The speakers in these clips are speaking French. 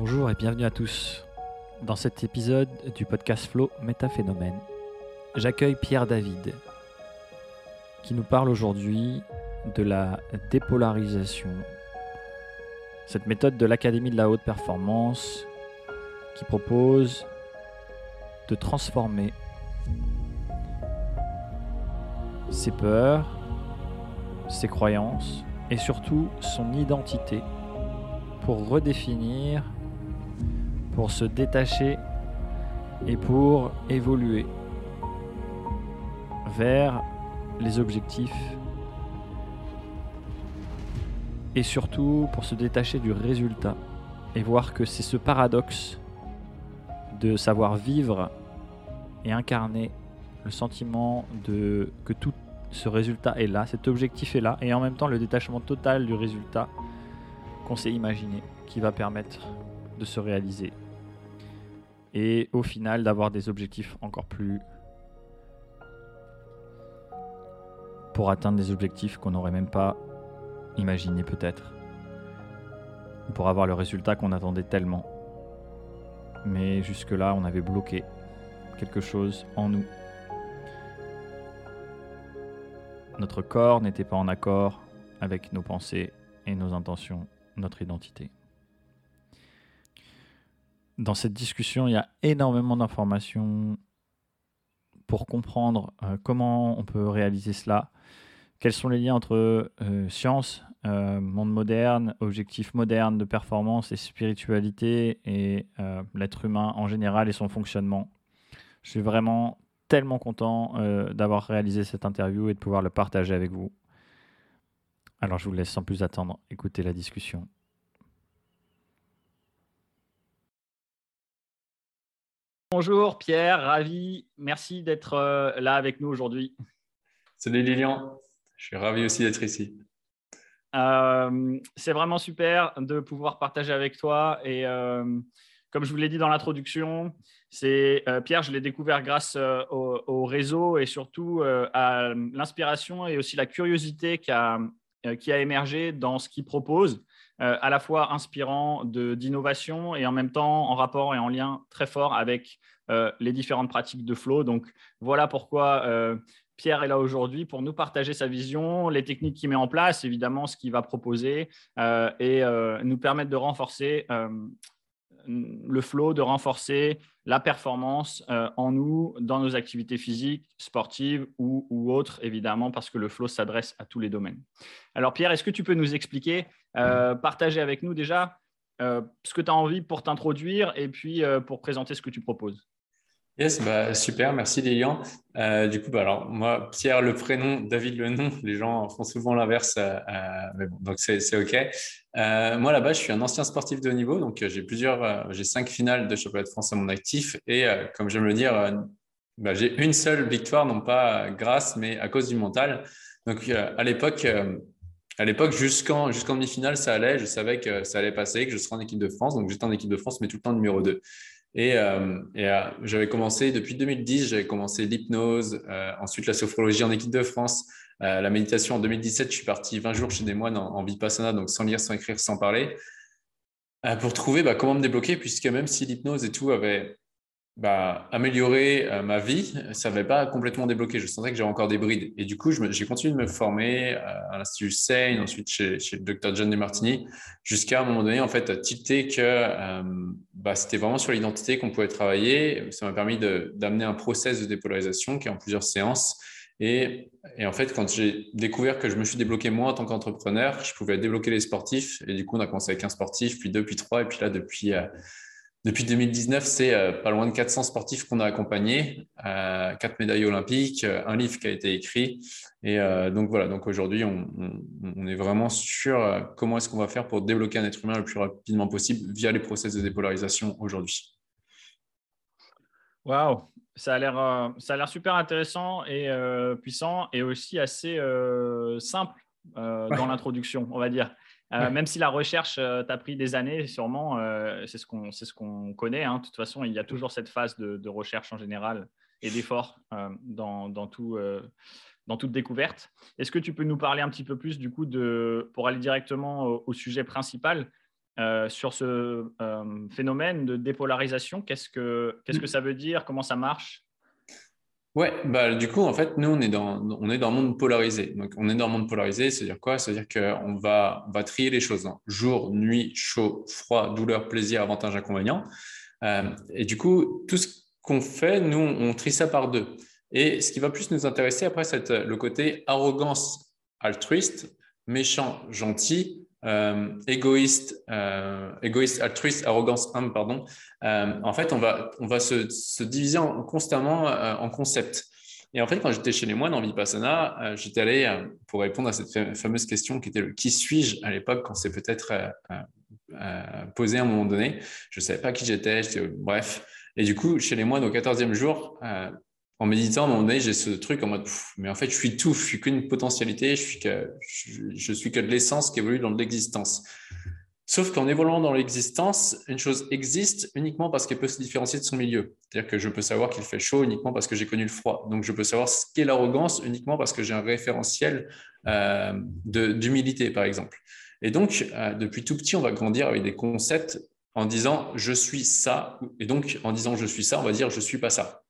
Bonjour et bienvenue à tous. Dans cet épisode du podcast Flow Métaphénomène, j'accueille Pierre David qui nous parle aujourd'hui de la dépolarisation, cette méthode de l'Académie de la haute performance qui propose de transformer ses peurs, ses croyances et surtout son identité pour redéfinir, pour se détacher et pour évoluer vers les objectifs et surtout pour se détacher du résultat et voir que c'est ce paradoxe de savoir vivre et incarner le sentiment de que tout ce résultat est là, cet objectif est là, et en même temps le détachement total du résultat qu'on s'est imaginé, qui va permettre de se réaliser. Et au final d'avoir des objectifs encore plus... pour atteindre des objectifs qu'on n'aurait même pas imaginé peut-être. Pour avoir le résultat qu'on attendait tellement. Mais jusque-là, on avait bloqué quelque chose en nous. Notre corps n'était pas en accord avec nos pensées et nos intentions, notre identité. Dans cette discussion, il y a énormément d'informations pour comprendre euh, comment on peut réaliser cela, quels sont les liens entre euh, science, euh, monde moderne, objectifs modernes de performance et spiritualité et l'être humain en général et son fonctionnement? Je suis vraiment tellement content d'avoir réalisé cette interview et de pouvoir le partager avec vous. Alors je vous laisse sans plus attendre écouter la discussion. Bonjour Pierre, ravi, merci d'être euh, là avec nous aujourd'hui. Salut Lilian, je suis ravi aussi d'être ici. Euh, c'est vraiment super de pouvoir partager avec toi et comme je vous l'ai dit dans l'introduction, c'est euh, Pierre, je l'ai découvert grâce euh, au, réseau et surtout euh, à l'inspiration et aussi la curiosité qui a, qui a émergé dans ce qu'il propose, à la fois inspirant d'innovation et en même temps en rapport et en lien très fort avec les différentes pratiques de flow. Donc voilà pourquoi Pierre est là aujourd'hui pour nous partager sa vision, les techniques qu'il met en place, évidemment ce qu'il va proposer et nous permettre de renforcer le flow, de renforcer la performance euh, en nous, dans nos activités physiques, sportives ou, autres, évidemment, parce que le flow s'adresse à tous les domaines. Alors Pierre, est-ce que tu peux nous expliquer, euh, partager avec nous déjà euh, ce que tu as envie pour t'introduire et puis pour présenter ce que tu proposes Yes, bah, super, merci Lilian. Euh, du coup, bah, alors moi, Pierre le prénom, David le nom, les gens font souvent l'inverse, euh, euh, donc c'est OK. moi là-bas, je suis un ancien sportif de haut niveau, donc j'ai plusieurs, j'ai cinq finales de championnat de France à mon actif, et comme j'aime le dire, bah, j'ai une seule victoire, non pas grâce, mais à cause du mental. Donc à l'époque, à l'époque, jusqu'en demi-finale, ça allait, je savais que ça allait passer, que je serais en équipe de France, donc j'étais en équipe de France, mais tout le temps numéro 2. Et, euh, euh, j'avais commencé, depuis 2010, j'avais commencé l'hypnose, euh, ensuite la sophrologie en équipe de France, la méditation en 2017. Je suis parti 20 jours chez des moines en, vipassana, donc sans lire, sans écrire, sans parler, pour trouver bah, comment me débloquer, puisque même si l'hypnose et tout avait bah, améliorer euh, ma vie, ça n'avait pas complètement débloqué. Je sentais que j'avais encore des brides. Et du coup, j'ai continué de me former euh, à l'Institut Seine, ensuite chez, le docteur John Demartini, jusqu'à un moment donné, en fait, tilter que euh, bah, c'était vraiment sur l'identité qu'on pouvait travailler. Ça m'a permis d'amener un process de dépolarisation qui est en plusieurs séances. Et, et en fait, quand j'ai découvert que je me suis débloqué moi en tant qu'entrepreneur, je pouvais débloquer les sportifs. Et du coup, on a commencé avec un sportif, puis deux, puis trois. Et puis là, depuis depuis 2019, c'est euh, pas loin de 400 sportifs qu'on a accompagnés, euh, quatre médailles olympiques, euh, un livre qui a été écrit. Et donc voilà, donc aujourd'hui, on, est vraiment sur comment est-ce qu'on va faire pour débloquer un être humain le plus rapidement possible via les process de dépolarisation aujourd'hui. Waouh, ça a l'air ça a l'air super intéressant et puissant et aussi assez simple dans l'introduction, on va dire. Euh, même si la recherche euh, t'a pris des années, sûrement, euh, c'est ce qu'on ce connaît. Hein. De toute façon, il y a toujours cette phase de, recherche en général et d'effort dans, dans, tout, dans toute découverte. Est-ce que tu peux nous parler un petit peu plus du coup de, pour aller directement au, sujet principal sur ce phénomène de dépolarisation. Qu'est-ce que, qu'est-ce que ça veut dire Comment ça marche? Ouais, bah, du coup, en fait, nous, on est dans, on est dans un monde polarisé. Donc, on est dans un monde polarisé, c'est-à-dire quoi? C'est-à-dire qu'on va, on va trier les choses. Hein. Jour, nuit, chaud, froid, douleur, plaisir, avantage, inconvénient. Euh, et du coup, tout ce qu'on fait, nous, on trie ça par deux. Et ce qui va plus nous intéresser après, c'est le côté arrogance altruiste, méchant, gentil, euh, égoïste, euh, égoïste, altruiste, arrogance, humble, pardon. Euh, en fait, on va, on va se, se diviser constamment en concepts. Et en fait, quand j'étais chez les moines en Vipassana, j'étais allé pour répondre à cette fameuse question qui était qui suis-je à l'époque, quand c'est peut-être posé à un moment donné. Je ne savais pas qui j'étais, bref. Et du coup, chez les moines, au 14e jour, en méditant, à un moment donné, j'ai ce truc en mode, mais en fait, je suis tout, je suis qu'une potentialité, je suis que, je, suis que de l'essence qui évolue dans l'existence. Sauf qu'en évoluant dans l'existence, une chose existe uniquement parce qu'elle peut se différencier de son milieu. C'est-à-dire que je peux savoir qu'il fait chaud uniquement parce que j'ai connu le froid. Donc, je peux savoir ce qu'est l'arrogance uniquement parce que j'ai un référentiel euh, d'humilité, par exemple. Et donc, euh, depuis tout petit, on va grandir avec des concepts en disant je suis ça. Et donc, en disant je suis ça, on va dire je suis pas ça.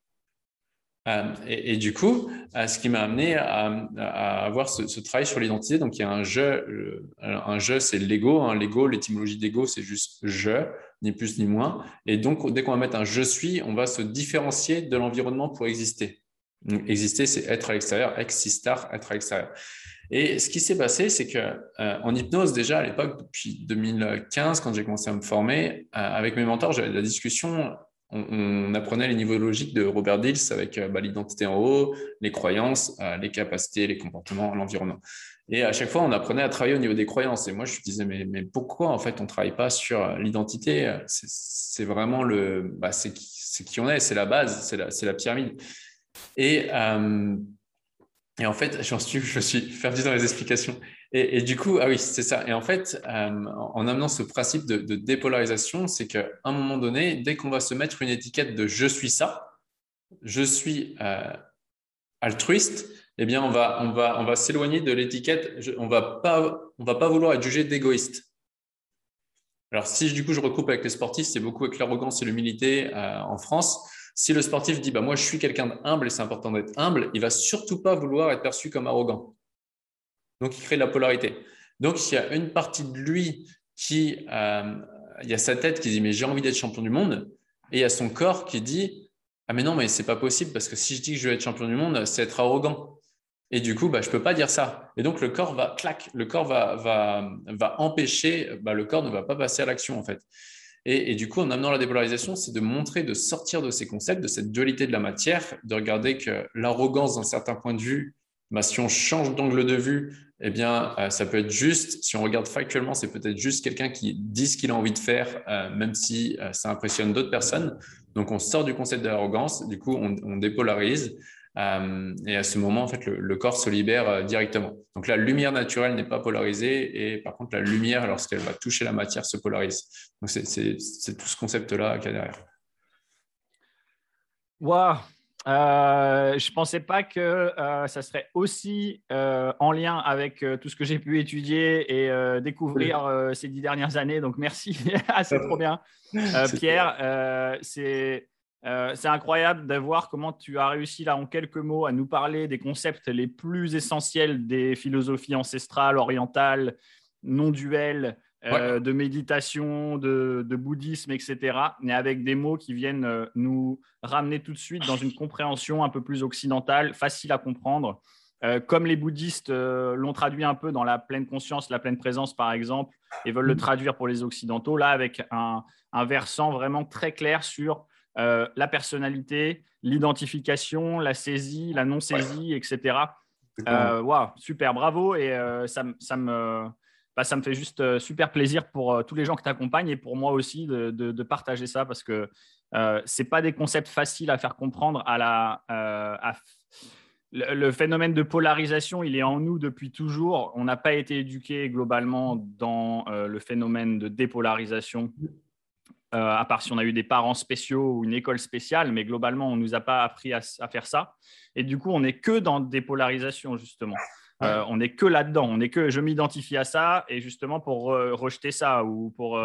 Euh, et, du coup, euh, ce qui m'a amené à, avoir ce, travail sur l'identité, donc il y a un jeu, un jeu c'est l'ego, hein. l'ego, l'étymologie d'ego c'est juste je, ni plus ni moins. Et donc, dès qu'on va mettre un je suis, on va se différencier de l'environnement pour exister. exister, c'est être à l'extérieur, existar, être à l'extérieur. Et ce qui s'est passé, c'est que euh, en hypnose, déjà à l'époque, depuis 2015, quand j'ai commencé à me former, avec mes mentors, j'avais la discussion on, apprenait les niveaux logiques de Robert Dills avec euh, bah, l'identité en haut, les croyances, euh, les capacités, les comportements, l'environnement. Et à chaque fois, on apprenait à travailler au niveau des croyances. Et moi, je me disais, mais, pourquoi en fait on ne travaille pas sur euh, l'identité? C'est vraiment le, bah, c'est qui, on est, c'est la base, c'est la, la, pyramide. Et, en fait, j'en suis, je suis perdu dans les explications. Et, du coup, ah oui, c'est ça. Et en fait, euh, en amenant ce principe de, dépolarisation, c'est qu'à un moment donné, dès qu'on va se mettre une étiquette de je suis ça, je suis euh, altruiste, eh bien, on va, on va, on va s'éloigner de l'étiquette. On va pas, on va pas vouloir être jugé d'égoïste. Alors, si du coup je recoupe avec les sportifs, c'est beaucoup avec l'arrogance et l'humilité euh, en France. Si le sportif dit bah, Moi, je suis quelqu'un d'humble et c'est important d'être humble, il va surtout pas vouloir être perçu comme arrogant. Donc, il crée de la polarité. Donc, il y a une partie de lui qui, euh, il y a sa tête qui dit, mais j'ai envie d'être champion du monde. Et il y a son corps qui dit, ah mais non, mais c'est pas possible parce que si je dis que je veux être champion du monde, c'est être arrogant. Et du coup, bah, je peux pas dire ça. Et donc, le corps va, clac, le corps va, va, va empêcher, bah, le corps ne va pas passer à l'action en fait. Et, et, du coup, en amenant la dépolarisation, c'est de montrer, de sortir de ces concepts, de cette dualité de la matière, de regarder que l'arrogance d'un certain point de vue, bah, si on change d'angle de vue, eh bien, euh, ça peut être juste, si on regarde factuellement, c'est peut-être juste quelqu'un qui dit ce qu'il a envie de faire, euh, même si euh, ça impressionne d'autres personnes. Donc, on sort du concept de l'arrogance, du coup, on, dépolarise. et à ce moment, en fait, le, corps se libère directement. Donc, la lumière naturelle n'est pas polarisée, et par contre, la lumière, lorsqu'elle va toucher la matière, se polarise. Donc, c'est tout ce concept-là qu'il y a derrière. Waouh euh, je ne pensais pas que euh, ça serait aussi euh, en lien avec tout ce que j'ai pu étudier et découvrir ces dix dernières années. Donc, merci. Ah, c'est trop bien. Pierre, c'est incroyable de voir comment tu as réussi là en quelques mots à nous parler des concepts les plus essentiels des philosophies ancestrales, orientales, non duelles, euh, de méditation, de, bouddhisme, etc., mais avec des mots qui viennent euh, nous ramener tout de suite dans une compréhension un peu plus occidentale, facile à comprendre. Euh, comme les bouddhistes l'ont traduit un peu dans la pleine conscience, la pleine présence, par exemple, et veulent le mm. traduire pour les occidentaux, là, avec un, versant vraiment très clair sur la personnalité, l'identification, la saisie, la non-saisie, etc. Waouh, super, bravo, et ça, ça me bah, ça me fait juste euh, super plaisir pour euh, tous les gens qui t'accompagnent et pour moi aussi de, partager ça parce que euh, ce n'est pas des concepts faciles à faire comprendre à la. le, phénomène de polarisation, il est en nous depuis toujours. On n'a pas été éduqué globalement dans le phénomène de dépolarisation, à part si on a eu des parents spéciaux ou une école spéciale, mais globalement, on ne nous a pas appris à, à, faire ça. Et du coup, on n'est que dans dépolarisation, justement. On n'est que là-dedans. On n'est que je m'identifie à ça et justement pour rejeter ça ou pour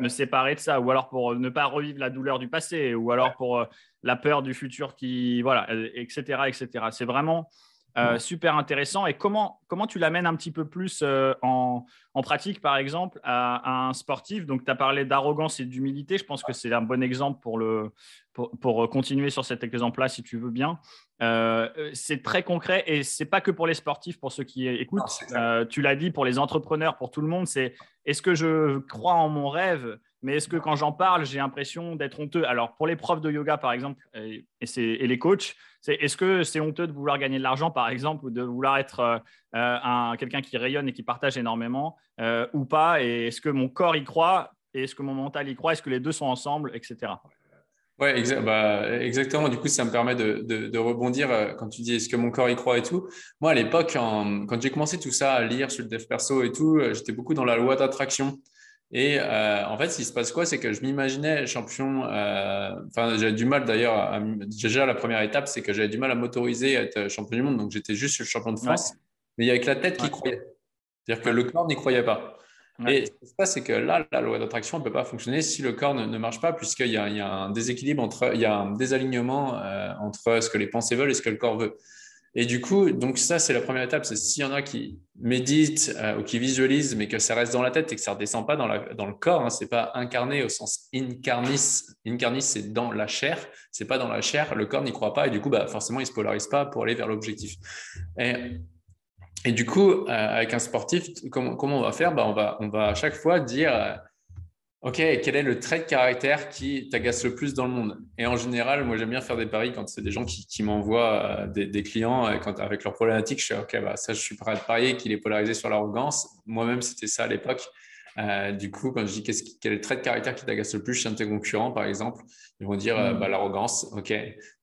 me séparer de ça ou alors pour ne pas revivre la douleur du passé ou alors pour la peur du futur qui, voilà, etc., etc. C'est vraiment euh, super intéressant. Et comment, comment tu l'amènes un petit peu plus euh, en, en, pratique, par exemple, à, un sportif? Donc, tu as parlé d'arrogance et d'humilité. Je pense que c'est un bon exemple pour, le, pour, pour, continuer sur cet exemple-là, si tu veux bien. Euh, c'est très concret et c'est pas que pour les sportifs, pour ceux qui écoutent. tu l'as dit, pour les entrepreneurs, pour tout le monde, c'est est-ce que je crois en mon rêve? Mais est-ce que quand j'en parle, j'ai l'impression d'être honteux? Alors, pour les profs de yoga, par exemple, et, les coachs, est-ce que c'est honteux de vouloir gagner de l'argent, par exemple, ou de vouloir être euh, un, quelqu'un qui rayonne et qui partage énormément, euh, ou pas? Et est-ce que mon corps y croit? Est-ce que mon mental y croit? Est-ce que les deux sont ensemble, etc. Oui, bah, exactement. Du coup, ça me permet de, rebondir euh, quand tu dis est-ce que mon corps y croit et tout? Moi, à l'époque, quand j'ai commencé tout ça à lire sur le dev perso et tout, j'étais beaucoup dans la loi d'attraction. Et euh, en fait, ce qui se passe quoi, c'est que je m'imaginais champion. Euh, enfin, j'avais du mal d'ailleurs. Déjà, la première étape, c'est que j'avais du mal à m'autoriser à être champion du monde. Donc, j'étais juste le champion de France. Mais il y avait que la tête qui croyait. C'est-à-dire que le corps n'y croyait pas. Et ce qui se passe, c'est que là, la loi d'attraction ne peut pas fonctionner si le corps ne, marche pas, puisqu'il y, a un déséquilibre entre, il y a un désalignement euh, entre ce que les pensées veulent et ce que le corps veut. Et du coup, donc ça, c'est la première étape. C'est s'il y en a qui méditent euh, ou qui visualisent, mais que ça reste dans la tête et que ça ne redescend pas dans, le corps. Hein, c'est pas incarné au sens incarnis. Incarnis, c'est dans la chair. C'est pas dans la chair. Le corps n'y croit pas et du coup, bah, forcément, il se polarise pas pour aller vers l'objectif. Et, et, du coup, euh, avec un sportif, comment, comment, on va faire? Bah, on, va, on va à chaque fois dire euh, Ok, quel est le trait de caractère qui t'agace le plus dans le monde? Et en général, moi j'aime bien faire des paris quand c'est des gens qui, m'envoient euh, des, clients euh, quand, avec leurs problématiques. Je fais Ok, bah, ça je suis prêt à parier qu'il est polarisé sur l'arrogance. Moi-même, c'était ça à l'époque. Euh, du coup, quand je dis quel est le trait de caractère qui t'agace le plus chez un de tes concurrents, par exemple, ils vont dire mm. bah, l'arrogance. Ok,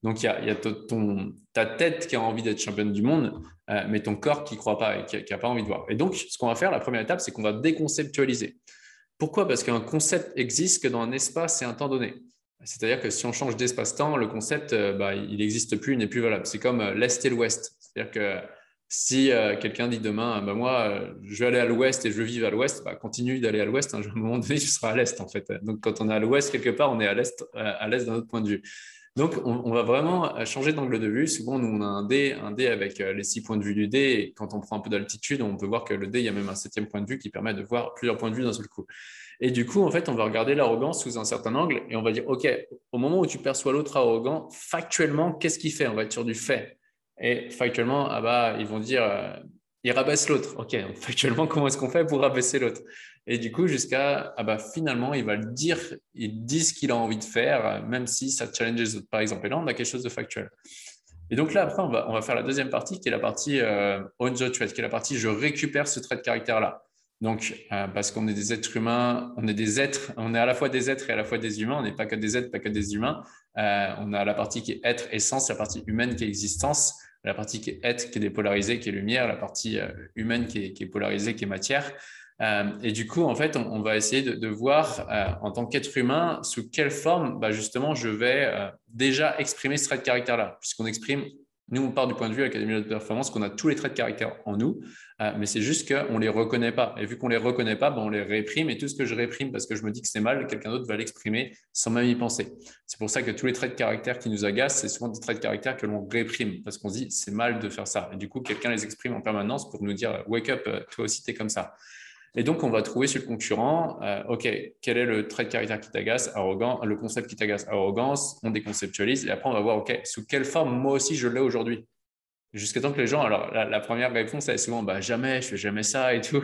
donc il y a, ton, ta tête qui a envie d'être championne du monde, mais ton corps qui ne croit pas et qui n'a pas envie de voir. Et donc, ce qu'on va faire, la première étape, c'est qu'on va déconceptualiser. Pourquoi? Parce qu'un concept existe que dans un espace et un temps donné. C'est-à-dire que si on change d'espace-temps, le concept, euh, bah, il n'existe plus, il n'est plus valable. C'est comme euh, l'Est et l'Ouest. C'est-à-dire que si euh, quelqu'un dit demain, bah, moi, je vais aller à l'Ouest et je vivre à l'Ouest, bah, continue d'aller à l'Ouest. À un moment donné, tu seras à l'Est, en fait. Donc, quand on est à l'Ouest, quelque part, on est à l'Est, à l'Est d'un autre point de vue. Donc, on, va vraiment changer d'angle de vue. Souvent, nous, on a un dé, un dé avec les six points de vue du dé. Quand on prend un peu d'altitude, on peut voir que le dé, il y a même un septième point de vue qui permet de voir plusieurs points de vue d'un seul coup. Et du coup, en fait, on va regarder l'arrogance sous un certain angle et on va dire, OK, au moment où tu perçois l'autre arrogant, factuellement, qu'est-ce qu'il fait? On va être sur du fait. Et factuellement, ah bah, ils vont dire, euh, il rabaisse l'autre. OK, factuellement, comment est-ce qu'on fait pour rabaisser l'autre? Et du coup, jusqu'à, ah bah, finalement, il va le dire, il dit ce qu'il a envie de faire, même si ça challenge les autres, par exemple. Et là, on a quelque chose de factuel. Et donc là, après, on va, on va faire la deuxième partie qui est la partie euh, on the thread, qui est la partie je récupère ce trait de caractère-là. Donc, euh, parce qu'on est des êtres humains, on est des êtres, on est à la fois des êtres et à la fois des humains, on n'est pas que des êtres, pas que des humains. Euh, on a la partie qui est être, essence, la partie humaine qui est existence, la partie qui est être, qui est dépolarisée, qui est lumière, la partie euh, humaine qui est, polarisée, qui est matière. Et du coup, en fait, on, va essayer de, voir en tant qu'être humain sous quelle forme, bah, justement, je vais déjà exprimer ce trait de caractère-là, puisqu'on exprime nous, on part du point de vue Académie de performance qu'on a tous les traits de caractère en nous, euh, mais c'est juste qu'on ne les reconnaît pas. Et vu qu'on ne les reconnaît pas, ben, on les réprime. Et tout ce que je réprime parce que je me dis que c'est mal, quelqu'un d'autre va l'exprimer sans même y penser. C'est pour ça que tous les traits de caractère qui nous agacent, c'est souvent des traits de caractère que l'on réprime parce qu'on se dit c'est mal de faire ça. Et du coup, quelqu'un les exprime en permanence pour nous dire wake up, euh, toi aussi, tu es comme ça. Et donc, on va trouver sur le concurrent, euh, OK, quel est le trait de caractère qui t'agace Arrogant, le concept qui t'agace, arrogance, on déconceptualise. Et après, on va voir, OK, sous quelle forme moi aussi je l'ai aujourd'hui Jusqu'à temps que les gens, alors la, première réponse, est souvent, bah, jamais, je fais jamais ça et tout.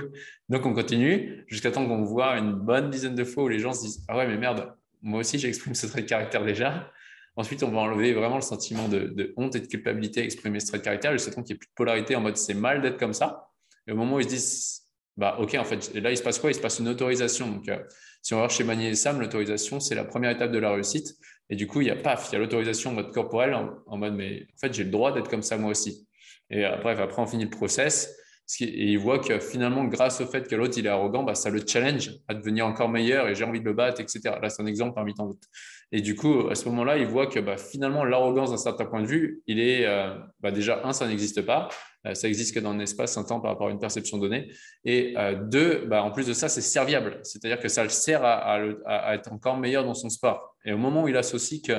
Donc, on continue jusqu'à temps qu'on voit une bonne dizaine de fois où les gens se disent, ah ouais, mais merde, moi aussi, j'exprime ce trait de caractère déjà. Ensuite, on va enlever vraiment le sentiment de, honte et de culpabilité à exprimer ce trait de caractère jusqu'à temps qu'il n'y ait plus de polarité en mode c'est mal d'être comme ça. Et au moment où ils se disent bah, OK, en fait, là, il se passe quoi? Il se passe une autorisation. Donc, euh, si on va voir chez Manier et Sam, l'autorisation, c'est la première étape de la réussite. Et du coup, il y a paf, il y a l'autorisation en mode corporel, en, mode, mais en fait, j'ai le droit d'être comme ça moi aussi. Et euh, après, on finit le process. Et il voit que finalement, grâce au fait que l'autre il est arrogant, bah, ça le challenge à devenir encore meilleur et j'ai envie de le battre, etc. Là, c'est un exemple parmi tant d'autres. Et du coup, à ce moment-là, il voit que bah, finalement, l'arrogance d'un certain point de vue, il est euh, bah, déjà, un, ça n'existe pas. Ça existe que dans un espace, un temps par rapport à une perception donnée. Et deux, bah, en plus de ça, c'est serviable. C'est-à-dire que ça le sert à, être encore meilleur dans son sport. Et au moment où il associe que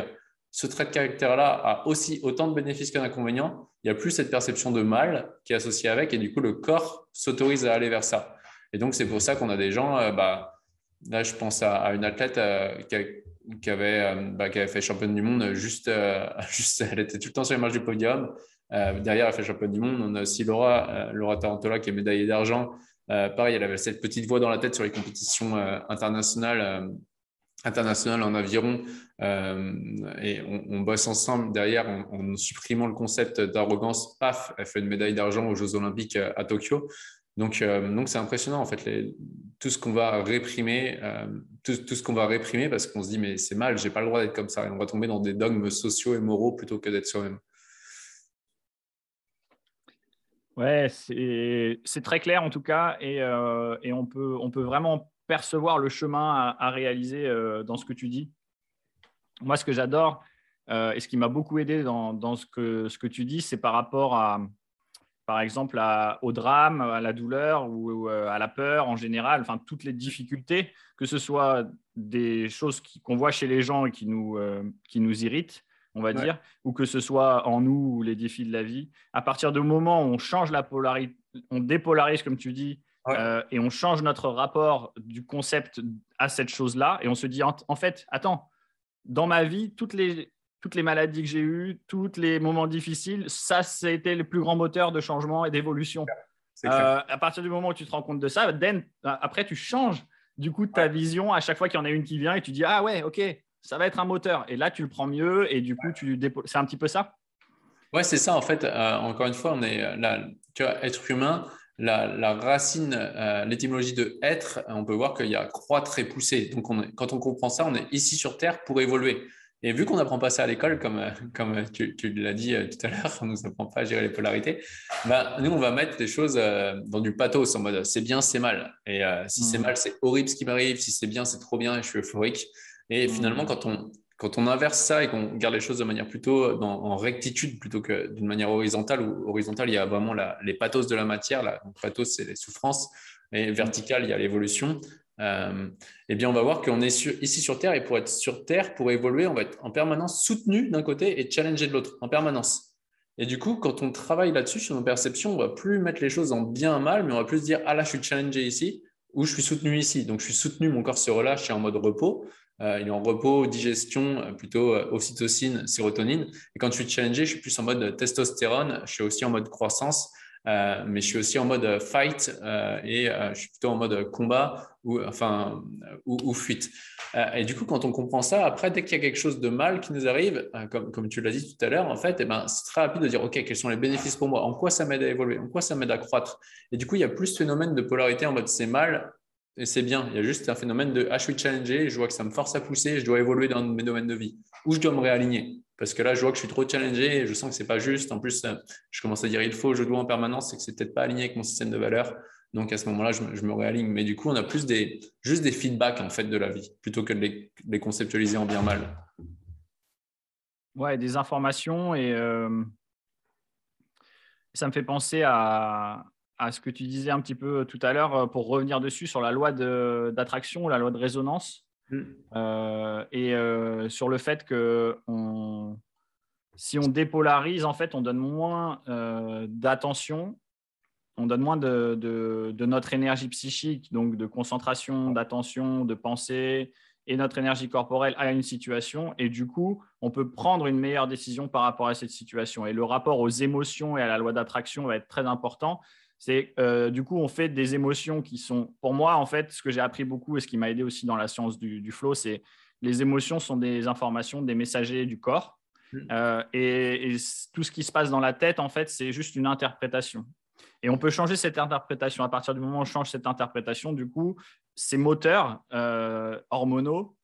ce trait de caractère-là a aussi autant de bénéfices qu'un inconvénient, il n'y a plus cette perception de mal qui est associée avec, et du coup, le corps s'autorise à aller vers ça. Et donc, c'est pour ça qu'on a des gens, bah, là, je pense à, une athlète euh, bah, qui avait fait championne du monde euh, juste, elle était tout le temps sur les marches du podium. Euh, derrière, elle fait championne du monde. On a aussi Laura, Laura Tarantola qui est médaillée d'argent. pareil, elle avait cette petite voix dans la tête sur les compétitions internationales, internationales en aviron. et on, bosse ensemble derrière en supprimant le concept d'arrogance. Paf, elle fait une médaille d'argent aux Jeux Olympiques à Tokyo. Donc, euh, donc c'est impressionnant en fait tout ce qu'on va réprimer, euh, tout, ce qu'on va réprimer parce qu'on se dit mais c'est mal, j'ai pas le droit d'être comme ça. Et on va tomber dans des dogmes sociaux et moraux plutôt que d'être soi-même. Ouais, c'est très clair en tout cas et, euh, on, peut, vraiment percevoir le chemin à, réaliser dans ce que tu dis. Moi, ce que j'adore et ce qui m'a beaucoup aidé dans, ce, que, tu dis, c'est par rapport à, par exemple au drame, à la douleur ou, euh, à la peur en général, enfin toutes les difficultés, que ce soit des choses qu'on voit chez les gens et euh, qui nous irritent, on va dire, ou que ce soit en nous ou les défis de la vie. À partir du moment où on change la polarité, on dépolarise comme tu dis, euh, et on change notre rapport du concept à cette chose-là, et on se dit en fait, attends, dans ma vie, toutes les toutes les maladies que j'ai eues, tous les moments difficiles, ça, c'était le plus grand moteur de changement et d'évolution. Euh, à partir du moment où tu te rends compte de ça, euh, après, tu changes du coup ta vision à chaque fois qu'il y en a une qui vient et tu dis Ah ouais, ok, ça va être un moteur. Et là, tu le prends mieux et du coup, tu c'est un petit peu ça? Ouais, c'est ça. En fait, euh, encore une fois, on est là, tu vois, être humain, la, racine, l'étymologie de être, on peut voir qu'il y a croix très poussée. Donc, quand on comprend ça, on est ici sur Terre pour évoluer. Et vu qu'on n'apprend pas ça à l'école, comme, euh, comme tu, l'as dit euh, tout à l'heure, on ne nous apprend pas à gérer les polarités, bah, nous, on va mettre des choses euh, dans du pathos, en mode c'est bien, c'est mal. Et si c'est mmh. mal, c'est horrible ce qui m'arrive. Si c'est bien, c'est trop bien et je suis euphorique. Et finalement, quand on, inverse ça et qu'on garde les choses de manière plutôt en rectitude plutôt que d'une manière horizontale, où horizontale, il y a vraiment les pathos de la matière. Là. Donc, pathos, c'est les souffrances. Et vertical, il y a l'évolution. Euh, eh bien, on va voir qu'on est ici sur Terre et pour être sur Terre, pour évoluer, on va être en permanence soutenu d'un côté et challengé de l'autre, en permanence. Et du coup, quand on travaille là-dessus, sur nos perceptions, on va plus mettre les choses en bien mal, mais on va plus dire Ah là, je suis challengé ici ou je suis soutenu ici. Donc, je suis soutenu, mon corps se relâche et en mode repos. Euh, il est en repos, digestion, euh, plutôt ocytocine, sérotonine. Et quand je suis challengé, je suis plus en mode testostérone, je suis aussi en mode croissance. Euh, mais je suis aussi en mode euh, fight euh, et je suis plutôt en mode combat ou, enfin, ou, fuite. et du coup, quand on comprend ça, après, dès qu'il y a quelque chose de mal qui nous arrive, comme, comme tu l'as dit tout à l'heure, en fait, eh ben, c'est très rapide de dire, OK, quels sont les bénéfices pour moi? En quoi ça m'aide à évoluer? En quoi ça m'aide à croître? Et du coup, il y a plus ce phénomène de polarité en mode c'est mal et c'est bien. Il y a juste un phénomène de, ah, je suis challengé, je vois que ça me force à pousser, je dois évoluer dans mes domaines de vie ou je dois me réaligner. Parce que là, je vois que je suis trop challengé et je sens que c'est pas juste. En plus, euh, je commence à dire il faut, je dois en permanence, c'est que c'est peut-être pas aligné avec mon système de valeurs. Donc à ce moment-là, je, me réaligne. Mais du coup, on a plus des, juste des feedbacks en fait de la vie plutôt que de les, conceptualiser en bien mal. Ouais, des informations et euh, ça me fait penser à, à, ce que tu disais un petit peu tout à l'heure euh, pour revenir dessus sur la loi d'attraction, la loi de résonance. Mm. Euh, et euh, sur le fait que si on dépolarise, en fait, on donne moins euh, d'attention, on donne moins de, notre énergie psychique, donc de concentration, d'attention, de pensée, et notre énergie corporelle à une situation. Et du coup, on peut prendre une meilleure décision par rapport à cette situation. Et le rapport aux émotions et à la loi d'attraction va être très important c'est euh, du coup, on fait des émotions qui sont, pour moi, en fait, ce que j'ai appris beaucoup et ce qui m'a aidé aussi dans la science du, flow, c'est les émotions sont des informations, des messagers du corps. Mm. Euh, et, tout ce qui se passe dans la tête, en fait, c'est juste une interprétation. Et on peut changer cette interprétation. À partir du moment où on change cette interprétation, du coup, ces moteurs euh, hormonaux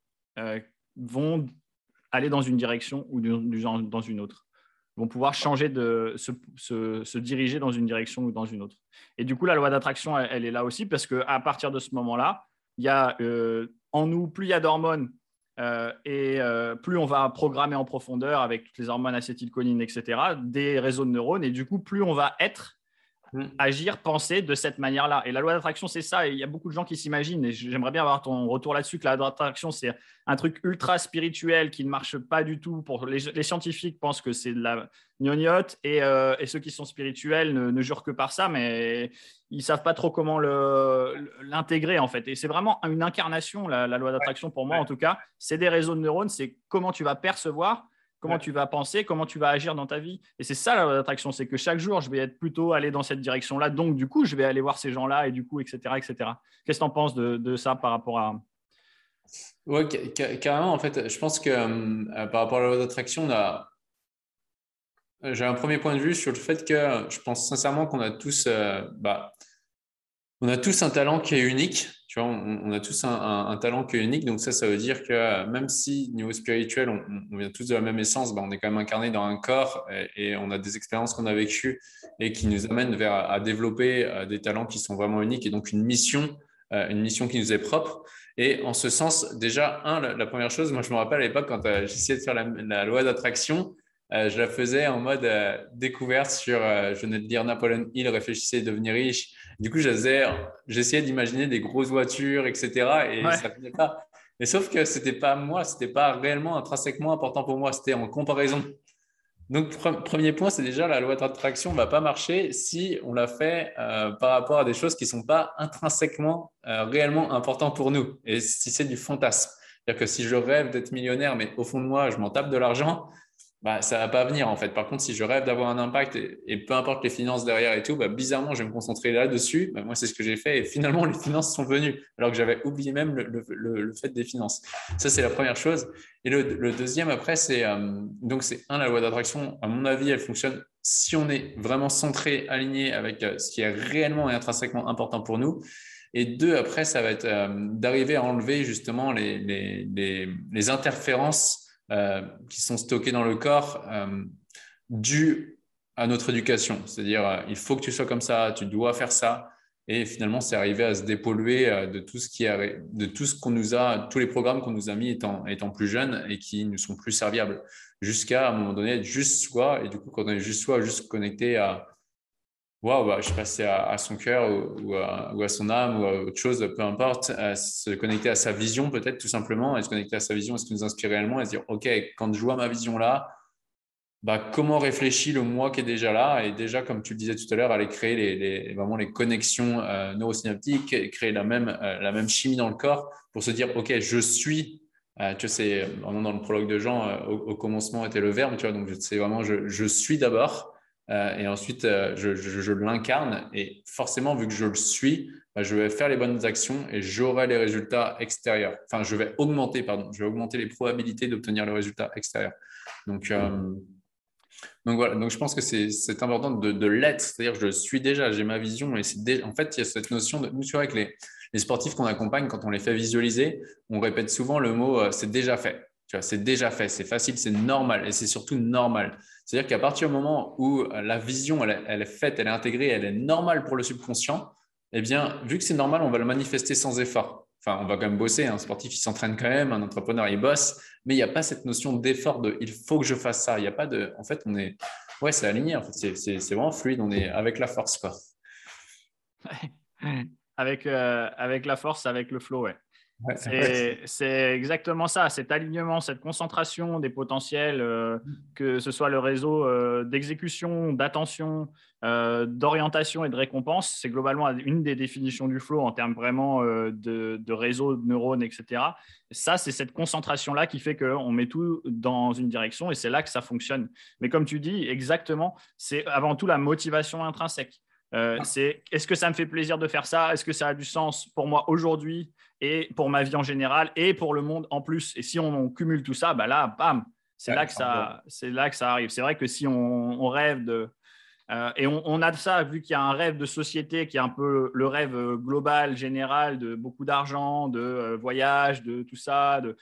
vont aller dans une direction ou dans une autre vont pouvoir changer de se, diriger dans une direction ou dans une autre. Et du coup, la loi d'attraction, elle, est là aussi parce qu'à partir de ce moment-là, il y a euh, en nous, plus il y a d'hormones euh, et euh, plus on va programmer en profondeur avec toutes les hormones acétylcholine, etc., des réseaux de neurones. Et du coup, plus on va être. Agir, penser de cette manière-là. Et la loi d'attraction, c'est ça. Et il y a beaucoup de gens qui s'imaginent, et j'aimerais bien avoir ton retour là-dessus, que la loi d'attraction, c'est un truc ultra spirituel qui ne marche pas du tout. Pour les, scientifiques pensent que c'est de la gnognotte, et, euh, et, ceux qui sont spirituels ne, jurent que par ça, mais ils savent pas trop comment l'intégrer en fait. Et c'est vraiment une incarnation, la, loi d'attraction pour moi en tout cas. C'est des réseaux de neurones, c'est comment tu vas percevoir comment tu vas penser, comment tu vas agir dans ta vie. Et c'est ça l'attraction, c'est que chaque jour, je vais être plutôt allé dans cette direction-là. Donc, du coup, je vais aller voir ces gens-là et du coup, etc. etc. Qu'est-ce que tu en penses de, ça par rapport à... Oui, carrément. En fait, je pense que euh, par rapport à la loi d'attraction, j'ai un premier point de vue sur le fait que je pense sincèrement qu'on a tous, euh, bah, on a tous un talent qui est unique on, a tous un, talent qui est unique. Donc ça, ça veut dire que même si niveau spirituel, on, vient tous de la même essence, ben, on est quand même incarné dans un corps et, on a des expériences qu'on a vécues et qui nous amènent vers à développer euh, des talents qui sont vraiment uniques et donc une mission, euh, une mission qui nous est propre. Et en ce sens, déjà, un, la, première chose, moi je me rappelle à l'époque quand euh, j'essayais de faire la, loi d'attraction, je la faisais en mode découverte sur, je venais de lire Napoléon Hill, réfléchissez, devenir riche. Du coup, j'essayais d'imaginer des grosses voitures, etc. Et ça ne pas. Mais sauf que ce n'était pas moi, ce n'était pas réellement intrinsèquement important pour moi, c'était en comparaison. Donc, premier point, c'est déjà la loi d'attraction ne va pas marcher si on l'a fait euh, par rapport à des choses qui ne sont pas intrinsèquement euh, réellement importantes pour nous et si c'est du fantasme. C'est-à-dire que si je rêve d'être millionnaire, mais au fond de moi, je m'en tape de l'argent, bah, ça va pas venir en fait. Par contre, si je rêve d'avoir un impact et, peu importe les finances derrière et tout, bah, bizarrement, je vais me concentrer là-dessus. Bah, moi, c'est ce que j'ai fait et finalement, les finances sont venues alors que j'avais oublié même le, fait des finances. Ça, c'est la première chose. Et le, deuxième, après, c'est euh, donc c'est un, la loi d'attraction. À mon avis, elle fonctionne si on est vraiment centré, aligné avec euh, ce qui est réellement et intrinsèquement important pour nous. Et deux, après, ça va être euh, d'arriver à enlever justement les, les, les interférences euh, qui sont stockés dans le corps euh, dû à notre éducation. C'est-à-dire, euh, il faut que tu sois comme ça, tu dois faire ça. Et finalement, c'est arrivé à se dépolluer de tout ce qui de tout ce qu'on nous a, tous les programmes qu'on nous a mis étant, étant plus jeunes et qui ne sont plus serviables. Jusqu'à un moment donné être juste soi. Et du coup, quand on est juste soi, juste connecté à, waouh, bah, je passais à, à son cœur ou, à, à, son âme ou à autre chose, peu importe, se connecter à sa vision peut-être tout simplement, et se connecter à sa vision, est ce qui nous inspire réellement, et se dire, OK, quand je vois ma vision là, bah, comment réfléchit le moi qui est déjà là? Et déjà, comme tu le disais tout à l'heure, aller créer les, vraiment les connexions euh, neurosynaptiques, créer la même, euh, la même chimie dans le corps pour se dire, OK, je suis euh, tu sais, dans le prologue de Jean, au, commencement était le verbe, tu vois, donc c'est vraiment je suis d'abord, euh, et ensuite, euh, je, l'incarne. Et forcément, vu que je le suis, bah, je vais faire les bonnes actions et j'aurai les résultats extérieurs. Enfin, je vais augmenter, pardon, je vais augmenter les probabilités d'obtenir le résultat extérieur. Donc, euh, donc voilà, donc je pense que c'est important de, l'être, c'est-à-dire je suis déjà, j'ai ma vision et c'est en fait il y a cette notion de nous tu vois avec les sportifs qu'on accompagne quand on les fait visualiser, on répète souvent le mot c'est déjà fait. C'est déjà fait, c'est facile, c'est normal et c'est surtout normal. C'est-à-dire qu'à partir du moment où euh, la vision, elle, est faite, elle est intégrée, elle est normale pour le subconscient, eh bien, vu que c'est normal, on va le manifester sans effort. Enfin, on va quand même bosser. Un sportif, il s'entraîne quand même. Un entrepreneur, il bosse. Mais il n'y a pas cette notion d'effort de il faut que je fasse ça. Il n'y a pas de. En fait, on est. Ouais, c'est aligné. En fait, c'est vraiment fluide. On est avec la force, quoi. avec, euh, avec la force, avec le flow, ouais c'est exactement ça, cet alignement, cette concentration des potentiels, euh, que ce soit le réseau euh, d'exécution, d'attention, euh, d'orientation et de récompense, c'est globalement une des définitions du flow en termes vraiment de, réseau de neurones, etc. Ça, c'est cette concentration-là qui fait qu'on met tout dans une direction et c'est là que ça fonctionne. Mais comme tu dis, exactement, c'est avant tout la motivation intrinsèque. c'est est-ce que ça me fait plaisir de faire ça? Est-ce que ça a du sens pour moi aujourd'hui? Et pour ma vie en général et pour le monde en plus. Et si on, cumule tout ça, bah là, bam, c'est là, que ça, c'est là que ça arrive. C'est vrai que si on, rêve de... Euh, et on, a de ça, vu qu'il y a un rêve de société qui est un peu le rêve euh, global, général, de beaucoup d'argent, de euh, voyage, de tout ça, de,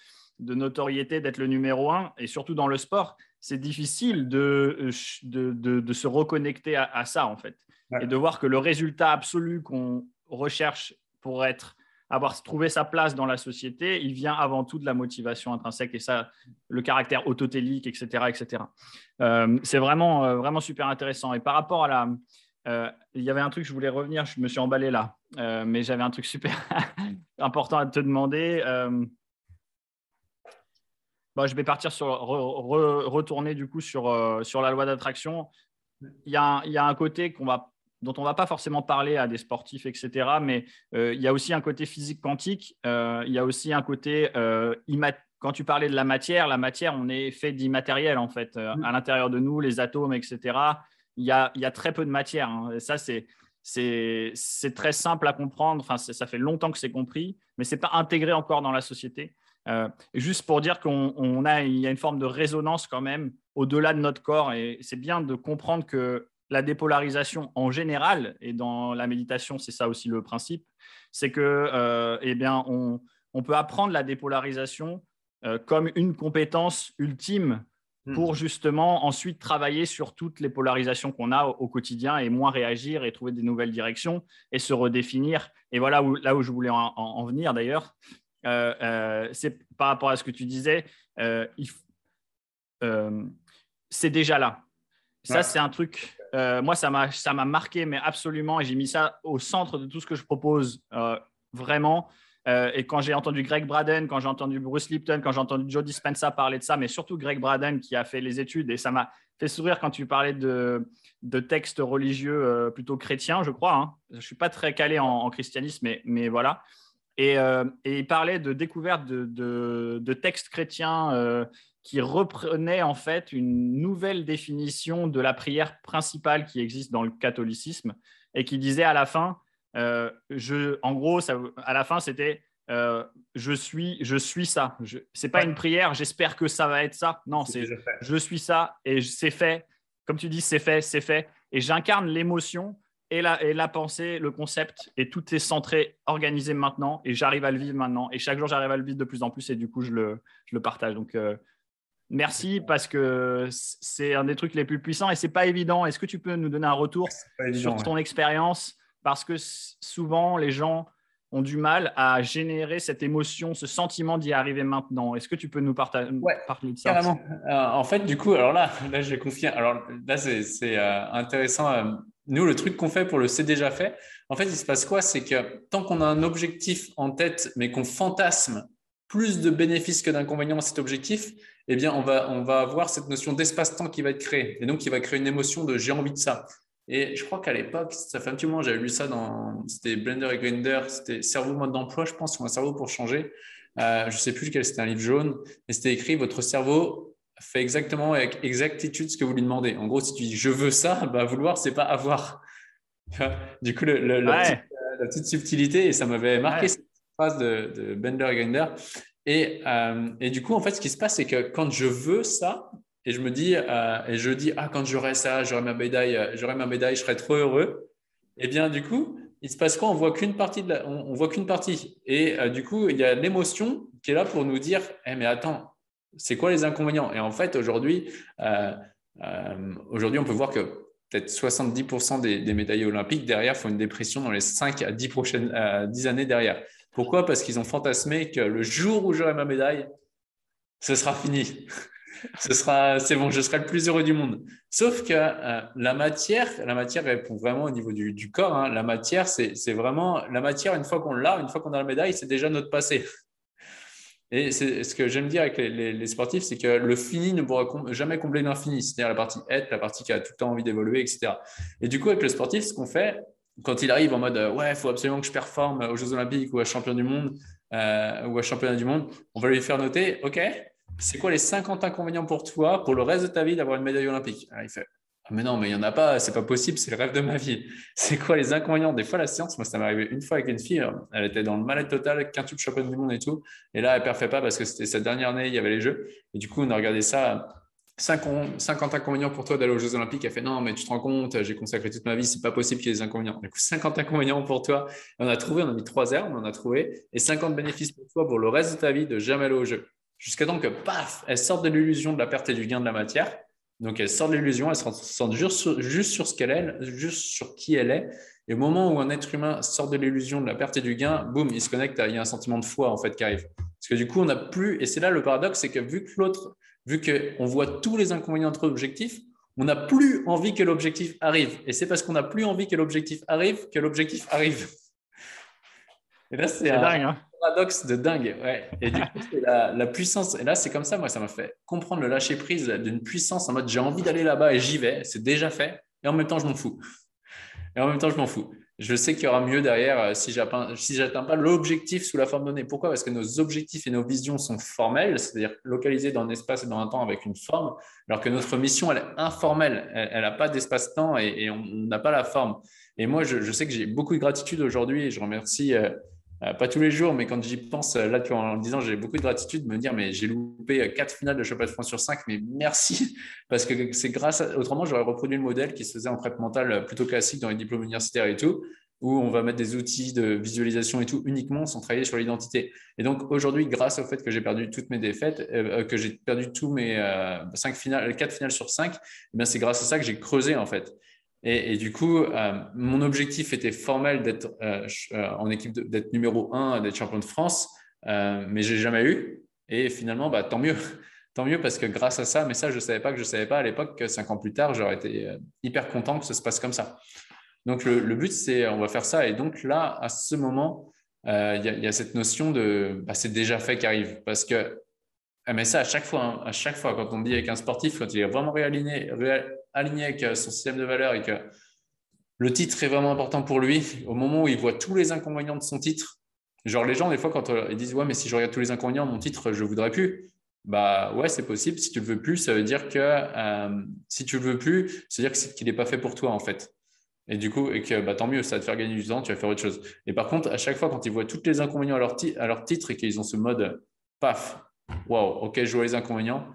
notoriété, d'être le numéro un, et surtout dans le sport, c'est difficile de, de, se reconnecter à, ça, en fait. Et de voir que le résultat absolu qu'on recherche pour être avoir trouvé sa place dans la société, il vient avant tout de la motivation intrinsèque et ça, le caractère autotélique, etc. etc. Euh, c'est vraiment, euh, vraiment super intéressant. Et par rapport à la, il y avait un truc, je voulais revenir, je me suis emballé là, mais j'avais un truc super important à te demander. Bon, je vais partir sur retourner du coup sur, sur la loi d'attraction. Il il y a un côté qu'on va dont on ne va pas forcément parler à des sportifs, etc. Mais euh, il y a aussi un côté physique quantique. Euh, il y a aussi un côté euh, quand tu parlais de la matière, la matière, on est fait d'immatériel en fait. Mm. À l'intérieur de nous, les atomes, etc. Il y a, il y a très peu de matière. Hein. ça, c'est c'est très simple à comprendre. Enfin, ça fait longtemps que c'est compris, mais c'est pas intégré encore dans la société. juste pour dire qu'on a, il y a une forme de résonance quand même au-delà de notre corps, et c'est bien de comprendre que la dépolarisation en général, et dans la méditation, c'est ça aussi le principe, c'est que euh, eh bien, on, peut apprendre la dépolarisation euh, comme une compétence ultime hmm. pour justement ensuite travailler sur toutes les polarisations qu'on a au, quotidien et moins réagir et trouver des nouvelles directions et se redéfinir. Et voilà où, là où je voulais en, venir d'ailleurs. Euh, c'est par rapport à ce que tu disais, c'est déjà là. Ça, c'est un truc euh, moi, ça m'a marqué, mais absolument. Et j'ai mis ça au centre de tout ce que je propose, euh, vraiment. Euh, et quand j'ai entendu Greg Braden, quand j'ai entendu Bruce Lipton, quand j'ai entendu Joe Dispenza parler de ça, mais surtout Greg Braden qui a fait les études, et ça m'a fait sourire quand tu parlais de, de textes religieux plutôt chrétiens, je crois. Hein. Je ne suis pas très calé en, christianisme, mais, mais voilà. Et, et, il parlait de découverte de, de, de textes chrétiens qui reprenait en fait une nouvelle définition de la prière principale qui existe dans le catholicisme et qui disait à la fin, euh, je, en gros, ça, à la fin, c'était euh, je suis, je suis ça. Ce n'est pas une prière, j'espère que ça va être ça. Non, c'est je suis ça et c'est fait. Comme tu dis, c'est fait, c'est fait. Et j'incarne l'émotion et la, et la pensée, le concept, et tout est centré, organisé maintenant, et j'arrive à le vivre maintenant. Et chaque jour, j'arrive à le vivre de plus en plus, et du coup, je le, je le partage. Donc, euh, Merci parce que c'est un des trucs les plus puissants et c'est pas évident. Est-ce que tu peux nous donner un retour sur ton expérience? Parce que souvent, les gens ont du mal à générer cette émotion, ce sentiment d'y arriver maintenant. Est-ce que tu peux nous partager parler de ça? Carrément. Euh, en fait, du coup, alors là, là, je confie. Alors là, c'est euh, intéressant. Euh, nous, le truc qu'on fait pour le c'est déjà fait, en fait, il se passe quoi? C'est que tant qu'on a un objectif en tête, mais qu'on fantasme plus de bénéfices que d'inconvénients à cet objectif, eh bien, on va, on va avoir cette notion d'espace-temps qui va être créée. Et donc, qui va créer une émotion de j'ai envie de ça. Et je crois qu'à l'époque, ça fait un petit moment, j'avais lu ça dans, c'était Blender et Grinder, c'était Cerveau mode d'emploi, je pense, ou un cerveau pour changer. Euh, je ne sais plus lequel, c'était un livre jaune. Et c'était écrit, votre cerveau fait exactement avec exactitude ce que vous lui demandez. En gros, si tu dis je veux ça, bah, vouloir, c'est pas avoir. du coup, le, la, petite, subtilité, et ça m'avait marqué cette phrase de, de Blender et Grinder. Euh, et, du coup, en fait, ce qui se passe, c'est que quand je veux ça, et je me dis, euh, et je dis, ah, quand j'aurai ça, j'aurai ma médaille, euh, j'aurai ma médaille, je serai trop heureux. Et eh bien, du coup, il se passe quoi? On voit qu'une partie de on, voit qu'une partie. Et du coup, il y a l'émotion qui est là pour nous dire, eh, mais attends, c'est quoi les inconvénients? Et en fait, aujourd'hui, aujourd'hui, on peut voir que peut-être 70% des, médaillés olympiques derrière font une dépression dans les 5 à 10 prochaines 10 années derrière. Pourquoi? Parce qu'ils ont fantasmé que le jour où j'aurai ma médaille, ce sera fini. ce sera, c'est bon, je serai le plus heureux du monde. Sauf que euh, la matière, la matière répond vraiment au niveau du, corps. Hein. La matière, c'est vraiment la matière. Une fois qu'on l'a, une fois qu'on a la médaille, c'est déjà notre passé. Et c'est ce que j'aime dire avec les, sportifs, c'est que le fini ne pourra jamais combler l'infini, c'est-à-dire la partie être, la partie qui a tout le temps envie d'évoluer, etc. Et du coup, avec le sportif, ce qu'on fait, quand il arrive en mode euh, ouais, il faut absolument que je performe aux Jeux Olympiques ou à Champion du Monde euh, ou à Championnat du Monde, on va lui faire noter ok, c'est quoi les 50 inconvénients pour toi pour le reste de ta vie d'avoir une médaille olympique? Il fait ah, mais non, mais il n'y en a pas, c'est pas possible, c'est le rêve de ma vie. C'est quoi les inconvénients? Des fois, la science, moi, ça m'est arrivé une fois avec une fille, elle était dans le mal total, quintuple champion du monde et tout. Et là, elle ne perfait pas parce que c'était sa dernière année, il y avait les Jeux. Et du coup, on a regardé ça 50 inconvénients pour toi d'aller aux Jeux Olympiques. Elle fait non, mais tu te rends compte, j'ai consacré toute ma vie, c'est pas possible qu'il y ait des inconvénients. Du coup, 50 inconvénients pour toi. on a trouvé, on a mis trois heures, on en a trouvé, et 50 bénéfices pour toi pour le reste de ta vie de jamais aller au jeu. Jusqu'à temps que, paf, elle sort de l'illusion de la perte et du gain de la matière. Donc, elle sort de l'illusion, elle se sur, juste sur ce qu'elle est, juste sur qui elle est. Et au moment où un être humain sort de l'illusion de la perte et du gain, boum, il se connecte, il y a un sentiment de foi en fait qui arrive. Parce que du coup, on n'a plus, et c'est là le paradoxe, c'est que vu que l'autre vu qu'on voit tous les inconvénients entre objectifs, on n'a plus envie que l'objectif arrive. Et c'est parce qu'on n'a plus envie que l'objectif arrive que l'objectif arrive. Et là, c'est un hein. paradoxe de dingue. Et du coup, c'est la, puissance. Et là, c'est comme ça, moi, ça m'a fait comprendre le lâcher prise d'une puissance en mode j'ai envie d'aller là-bas et j'y vais. C'est déjà fait. Et en même temps, je m'en fous. Et en même temps, je m'en fous. Je sais qu'il y aura mieux derrière euh, si je n'atteins pas l'objectif sous la forme donnée. Pourquoi? Parce que nos objectifs et nos visions sont formels, c'est-à-dire localisés dans un espace et dans un temps avec une forme, alors que notre mission, elle est informelle. Elle n'a pas d'espace-temps et, on n'a pas la forme. Et moi, je, sais que j'ai beaucoup de gratitude aujourd'hui et je remercie euh, euh, pas tous les jours, mais quand j'y pense, euh, là, tu vois, en disant, j'ai beaucoup de gratitude de me dire, mais j'ai loupé euh, quatre finales de championnat de France sur cinq, mais merci, parce que c'est grâce. Autrement, j'aurais reproduit le modèle qui se faisait en prep mental plutôt classique dans les diplômes universitaires et tout, où on va mettre des outils de visualisation et tout uniquement sans travailler sur l'identité. Et donc, aujourd'hui, grâce au fait que j'ai perdu toutes mes défaites, que j'ai perdu tous mes cinq finales, quatre finales sur cinq, eh c'est grâce à ça que j'ai creusé, en fait. Et, du coup, euh, mon objectif était formel d'être euh, euh, en équipe, d'être numéro un, d'être champion de France, mais je l'ai jamais eu. Et finalement, bah, tant mieux. Tant mieux parce que grâce à ça, mais ça, je ne savais pas que je ne savais pas à l'époque que cinq ans plus tard, j'aurais été hyper content que ça se passe comme ça. Donc, le, but, c'est on va faire ça. Et donc, là, à ce moment, il y, a cette notion de bah, c'est déjà fait qui arrive. Parce que, mais ça, à chaque fois, hein, à chaque fois, quand on dit avec un sportif, quand il est vraiment réaligné, aligné avec euh, son système de valeur et que le titre est vraiment important pour lui, au moment où il voit tous les inconvénients de son titre, genre les gens, des fois, quand euh, ils disent Ouais, mais si je regarde tous les inconvénients, mon titre, je ne voudrais plus. Bah ouais, c'est possible. Si tu le veux plus, ça veut dire que euh, si tu le veux plus, c'est-à-dire qu'il n'est pas fait pour toi, en fait. Et du coup, et que bah, tant mieux, ça va te faire gagner du temps, tu vas faire autre chose. Et par contre, à chaque fois, quand ils voient tous les inconvénients à leur, à leur titre et qu'ils ont ce mode paf, waouh, ok, je vois les inconvénients,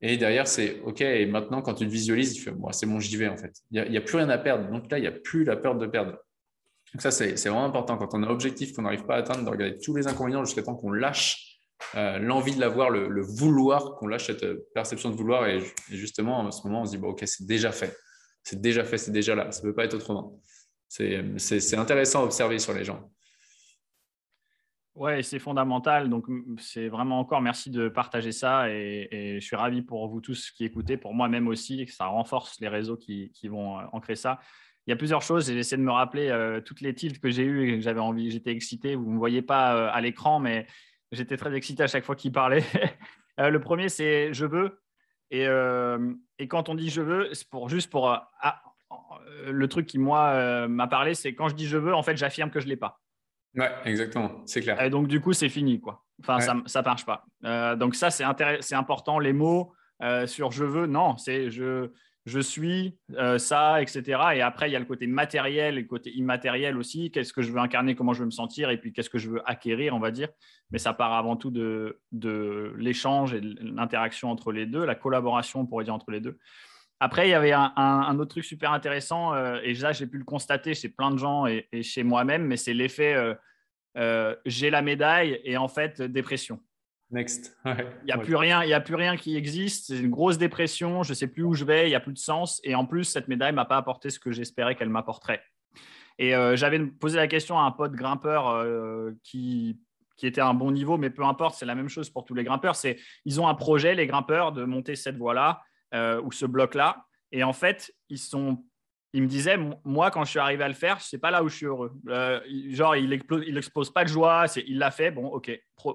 et derrière, c'est OK, et maintenant, quand tu le visualises, tu fais moi, c'est bon, j'y vais en fait. Il n'y a, plus rien à perdre. Donc là, il n'y a plus la peur de perdre. Donc ça, c'est vraiment important. Quand on a un objectif qu'on n'arrive pas à atteindre, de regarder tous les inconvénients jusqu'à temps qu'on lâche euh, l'envie de l'avoir, le, vouloir, qu'on lâche cette euh, perception de vouloir. Et, justement, à ce moment, on se dit OK, c'est déjà fait. C'est déjà fait, c'est déjà là. Ça ne peut pas être autrement. C'est intéressant à observer sur les gens. Ouais, c'est fondamental. Donc, c'est vraiment encore merci de partager ça. Et, je suis ravi pour vous tous qui écoutez, pour moi-même aussi, que ça renforce les réseaux qui, vont euh, ancrer ça. Il y a plusieurs choses. J'essaie de me rappeler euh, toutes les tilts que j'ai eues et que j'avais envie. J'étais excité. Vous ne me voyez pas euh, à l'écran, mais j'étais très excité à chaque fois qu'il parlait. le premier, c'est je veux. Et, et, quand on dit je veux, c'est pour, juste pour. Ah, le truc qui, moi, m'a parlé, c'est quand je dis je veux, en fait, j'affirme que je ne l'ai pas. Ouais, exactement, c'est clair. Et donc, du coup, c'est fini, quoi. Enfin, ça ne marche pas. Euh, donc, ça, c'est important. Les mots euh, sur je veux, non, c'est je, je suis euh, ça, etc. Et après, il y a le côté matériel et le côté immatériel aussi. Qu'est-ce que je veux incarner, comment je veux me sentir, et puis qu'est-ce que je veux acquérir, on va dire. Mais ça part avant tout de, de l'échange et de l'interaction entre les deux, la collaboration, on pourrait dire, entre les deux. Après, il y avait un, autre truc super intéressant, euh, et là, j'ai pu le constater chez plein de gens et, chez moi-même, mais c'est l'effet euh, euh, j'ai la médaille et en fait, dépression. Next. Il n'y a, plus rien, y a plus rien qui existe. C'est une grosse dépression. Je ne sais plus où je vais. Il n'y a plus de sens. Et en plus, cette médaille ne m'a pas apporté ce que j'espérais qu'elle m'apporterait. Et j'avais posé la question à un pote grimpeur qui, qui était à un bon niveau, mais peu importe, c'est la même chose pour tous les grimpeurs. C'est ils ont un projet, les grimpeurs, de monter cette voie-là. Euh, ou ce bloc-là. Et en fait, ils sont il me disait, moi, quand je suis arrivé à le faire, c'est pas là où je suis heureux. Euh, genre, il n'expose pas de joie, il l'a fait, bon, ok,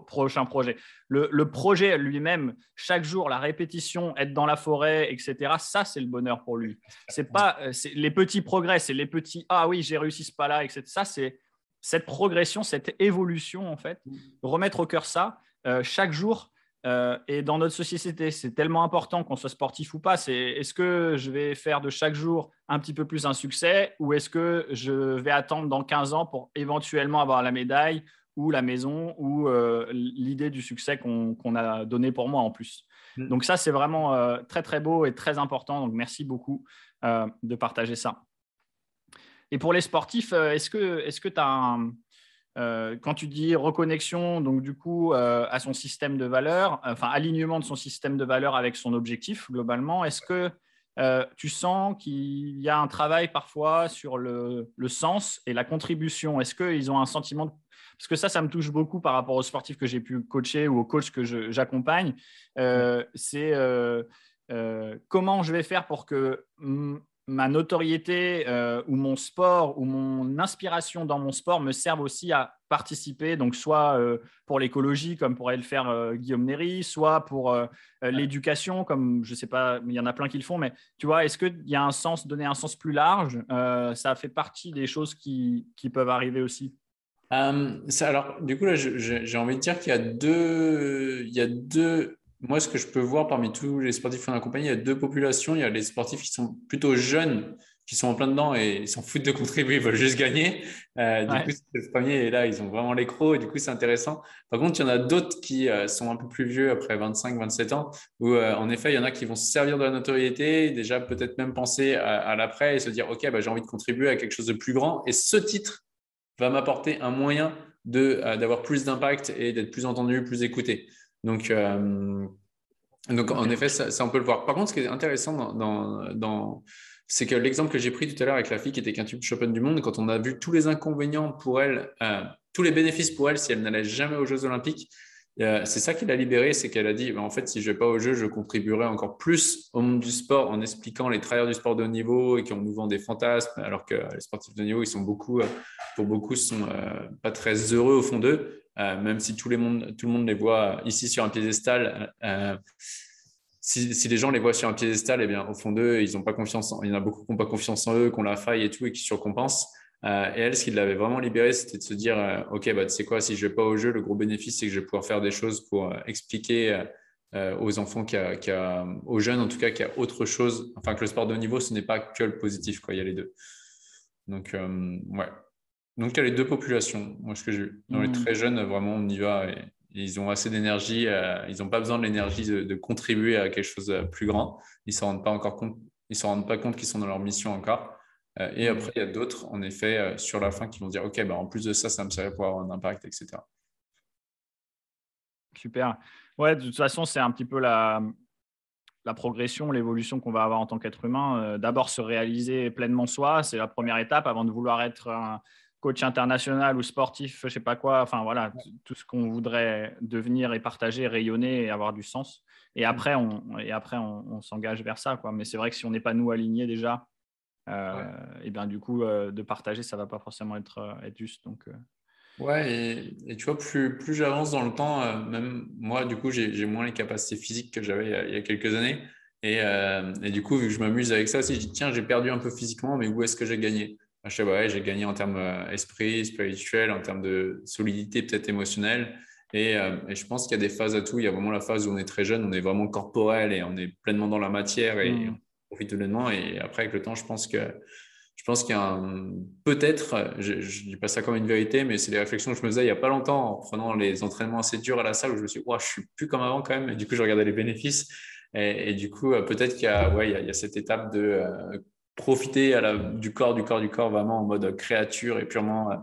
prochain projet. Le, projet lui-même, chaque jour, la répétition, être dans la forêt, etc., ça, c'est le bonheur pour lui. C'est pas euh, les petits progrès, c'est les petits, ah oui, j'ai réussi ce pas-là, etc. Ça, c'est cette progression, cette évolution, en fait. Remettre au cœur ça, chaque jour, euh, et dans notre société, c'est tellement important qu'on soit sportif ou pas. C'est est-ce que je vais faire de chaque jour un petit peu plus un succès ou est-ce que je vais attendre dans 15 ans pour éventuellement avoir la médaille ou la maison ou euh, l'idée du succès qu'on a donné pour moi en plus. Mm. Donc ça, c'est vraiment euh, très très beau et très important. Donc merci beaucoup de partager ça. Et pour les sportifs, est-ce que tu as un, euh, quand tu dis reconnexion, donc du coup, euh, à son système de valeur, enfin alignement de son système de valeur avec son objectif globalement, est-ce que euh, tu sens qu'il y a un travail parfois sur le, sens et la contribution? Est-ce qu'ils ont un sentiment de... Parce que ça, ça me touche beaucoup par rapport aux sportifs que j'ai pu coacher ou aux coachs que j'accompagne. c'est comment je vais faire pour que ma notoriété euh, ou mon sport ou mon inspiration dans mon sport me servent aussi à participer, donc soit euh, pour l'écologie comme pourrait le faire euh, Guillaume Néry, soit pour l'éducation comme je ne sais pas, il y en a plein qui le font, mais tu vois, est-ce qu'il y a un sens, donner un sens plus large, ça fait partie des choses qui, qui peuvent arriver aussi? Alors, du coup, là, j'ai envie de dire qu'il y a deux, il y a deux moi, ce que je peux voir parmi tous les sportifs qu'on accompagne, il y a deux populations. Il y a les sportifs qui sont plutôt jeunes, qui sont en plein dedans et ils s'en foutent de contribuer, ils veulent juste gagner. Euh, du coup, c'est le premier et là, ils ont vraiment les crocs et du coup, c'est intéressant. Par contre, il y en a d'autres qui euh, sont un peu plus vieux, après 25, 27 ans, où euh, en effet, il y en a qui vont se servir de la notoriété, déjà peut-être même penser à, l'après et se dire, OK, bah, j'ai envie de contribuer à quelque chose de plus grand. Et ce titre va m'apporter un moyen d'avoir plus d'impact et d'être plus entendu, plus écouté. Donc, euh, donc en effet, ça, on peut le voir. Par contre, ce qui est intéressant c'est que l'exemple que j'ai pris tout à l'heure avec la fille qui était quintuple championne du monde, quand on a vu tous les inconvénients pour elle, euh, tous les bénéfices pour elle si elle n'allait jamais aux Jeux Olympiques, euh, c'est ça qui l'a libérée, c'est qu'elle a dit, bah, en fait, si je ne vais pas aux Jeux, je contribuerai encore plus au monde du sport en expliquant les travailleurs du sport de haut niveau et qui ont nous vend des fantasmes, alors que les sportifs de niveau, ils sont beaucoup, pour beaucoup, sont pas très heureux au fond d'eux. Euh, même si tout, les monde, tout le monde les voit ici sur un piédestal. Euh, si, les gens les voient sur un piédestal, eh bien, au fond d'eux, ils n'ont pas confiance. il y en a beaucoup qui n'ont pas confiance en eux, qui ont la faille et tout, et qui surcompensent. Euh, et elle, ce qui l'avait vraiment libérée, c'était de se dire, OK, bah, tu sais quoi, si je ne vais pas au jeu, le gros bénéfice, c'est que je vais pouvoir faire des choses pour expliquer aux enfants, a, aux jeunes en tout cas, qu'il y a autre chose. Enfin, que le sport de haut niveau, ce n'est pas que le positif, quoi. il y a les deux. Donc, ouais, donc, il y a les deux populations. Moi, ce que j'ai Dans les mmh. très jeunes, vraiment, on y va et, ils ont assez d'énergie. Euh, ils n'ont pas besoin de l'énergie de, contribuer à quelque chose de plus grand. Ils ne s'en rendent pas encore compte. Ils s'en rendent pas compte qu'ils sont dans leur mission encore. Euh, et mmh. après, il y a d'autres, en effet, euh, sur la fin, qui vont dire OK, bah, en plus de ça, ça me servirait pour avoir un impact, etc. Super. Ouais, de toute façon, c'est un petit peu la, la progression, l'évolution qu'on va avoir en tant qu'être humain. D'abord, se réaliser pleinement soi, c'est la première étape avant de vouloir être un coach international ou sportif, je sais pas quoi, enfin voilà, tout ce qu'on voudrait devenir et partager, rayonner et avoir du sens. Et après, on, et après, on, s'engage vers ça, quoi. Mais c'est vrai que si on n'est pas nous alignés déjà, euh, et bien du coup, euh, de partager, ça va pas forcément être, euh, être juste. Donc, Ouais, et, tu vois, plus, plus j'avance dans le temps, même moi, du coup, j'ai moins les capacités physiques que j'avais il, y a quelques années. Et, et, du coup, vu que je m'amuse avec ça aussi, je dis, tiens, j'ai perdu un peu physiquement, mais où est-ce que j'ai gagné? Je sais pas, j'ai gagné en termes euh, esprit, spirituel, en termes de solidité peut-être émotionnelle. Euh, et, je pense qu'il y a des phases à tout. Il y a vraiment la phase où on est très jeune, on est vraiment corporel et on est pleinement dans la matière et mm. on profite pleinement. Et après, avec le temps, je pense que je pense qu'il y a peut-être, je ne dis pas ça comme une vérité, mais c'est des réflexions que je me faisais il n'y a pas longtemps en prenant les entraînements assez durs à la salle où je me suis dit, je suis plus comme avant quand même. Et du coup, je regardais les bénéfices. Et, du coup, euh, peut-être qu'il y, ouais, il y, a cette étape de profiter du corps, du corps, du corps, vraiment en mode créature et purement euh,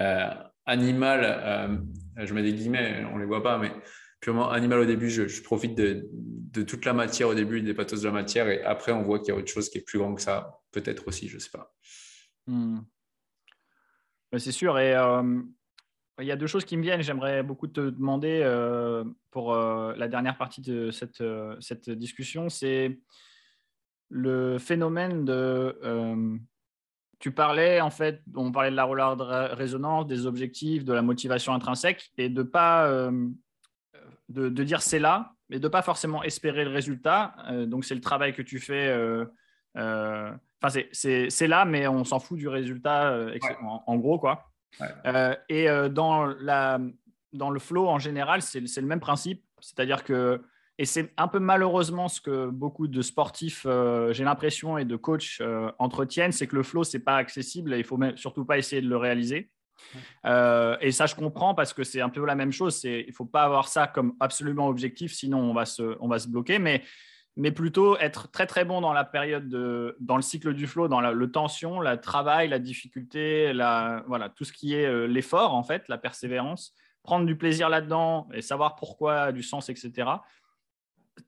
euh, animal. Euh, je mets des guillemets, on ne les voit pas, mais purement animal au début. Je, profite de, toute la matière au début, des pathos de la matière, et après, on voit qu'il y a autre chose qui est plus grand que ça, peut-être aussi, je ne sais pas. Hmm. C'est sûr. Et il y a deux choses qui me viennent. J'aimerais beaucoup te demander pour la dernière partie de cette, cette discussion. C'est le phénomène de. Euh, tu parlais, en fait, on parlait de la roulade de résonance, des objectifs, de la motivation intrinsèque, et de pas. Euh, de, dire c'est là, mais de pas forcément espérer le résultat. Euh, donc, c'est le travail que tu fais. Enfin, c'est là, mais on s'en fout du résultat, en, gros, quoi. et dans, la, dans le flow, en général, c'est le même principe. C'est-à-dire que et c'est un peu malheureusement ce que beaucoup de sportifs, euh, j'ai l'impression, et de coachs euh, entretiennent, c'est que le flow, c'est pas accessible et il faut surtout pas essayer de le réaliser. Euh, et ça, je comprends parce que c'est un peu la même chose. Il ne faut pas avoir ça comme absolument objectif, sinon on va se, on va se bloquer. Mais, mais plutôt être très très bon dans la période, de, dans le cycle du flow, dans la, le tension, le travail, la difficulté, la, voilà, tout ce qui est l'effort en fait, la persévérance, prendre du plaisir là-dedans et savoir pourquoi, du sens, etc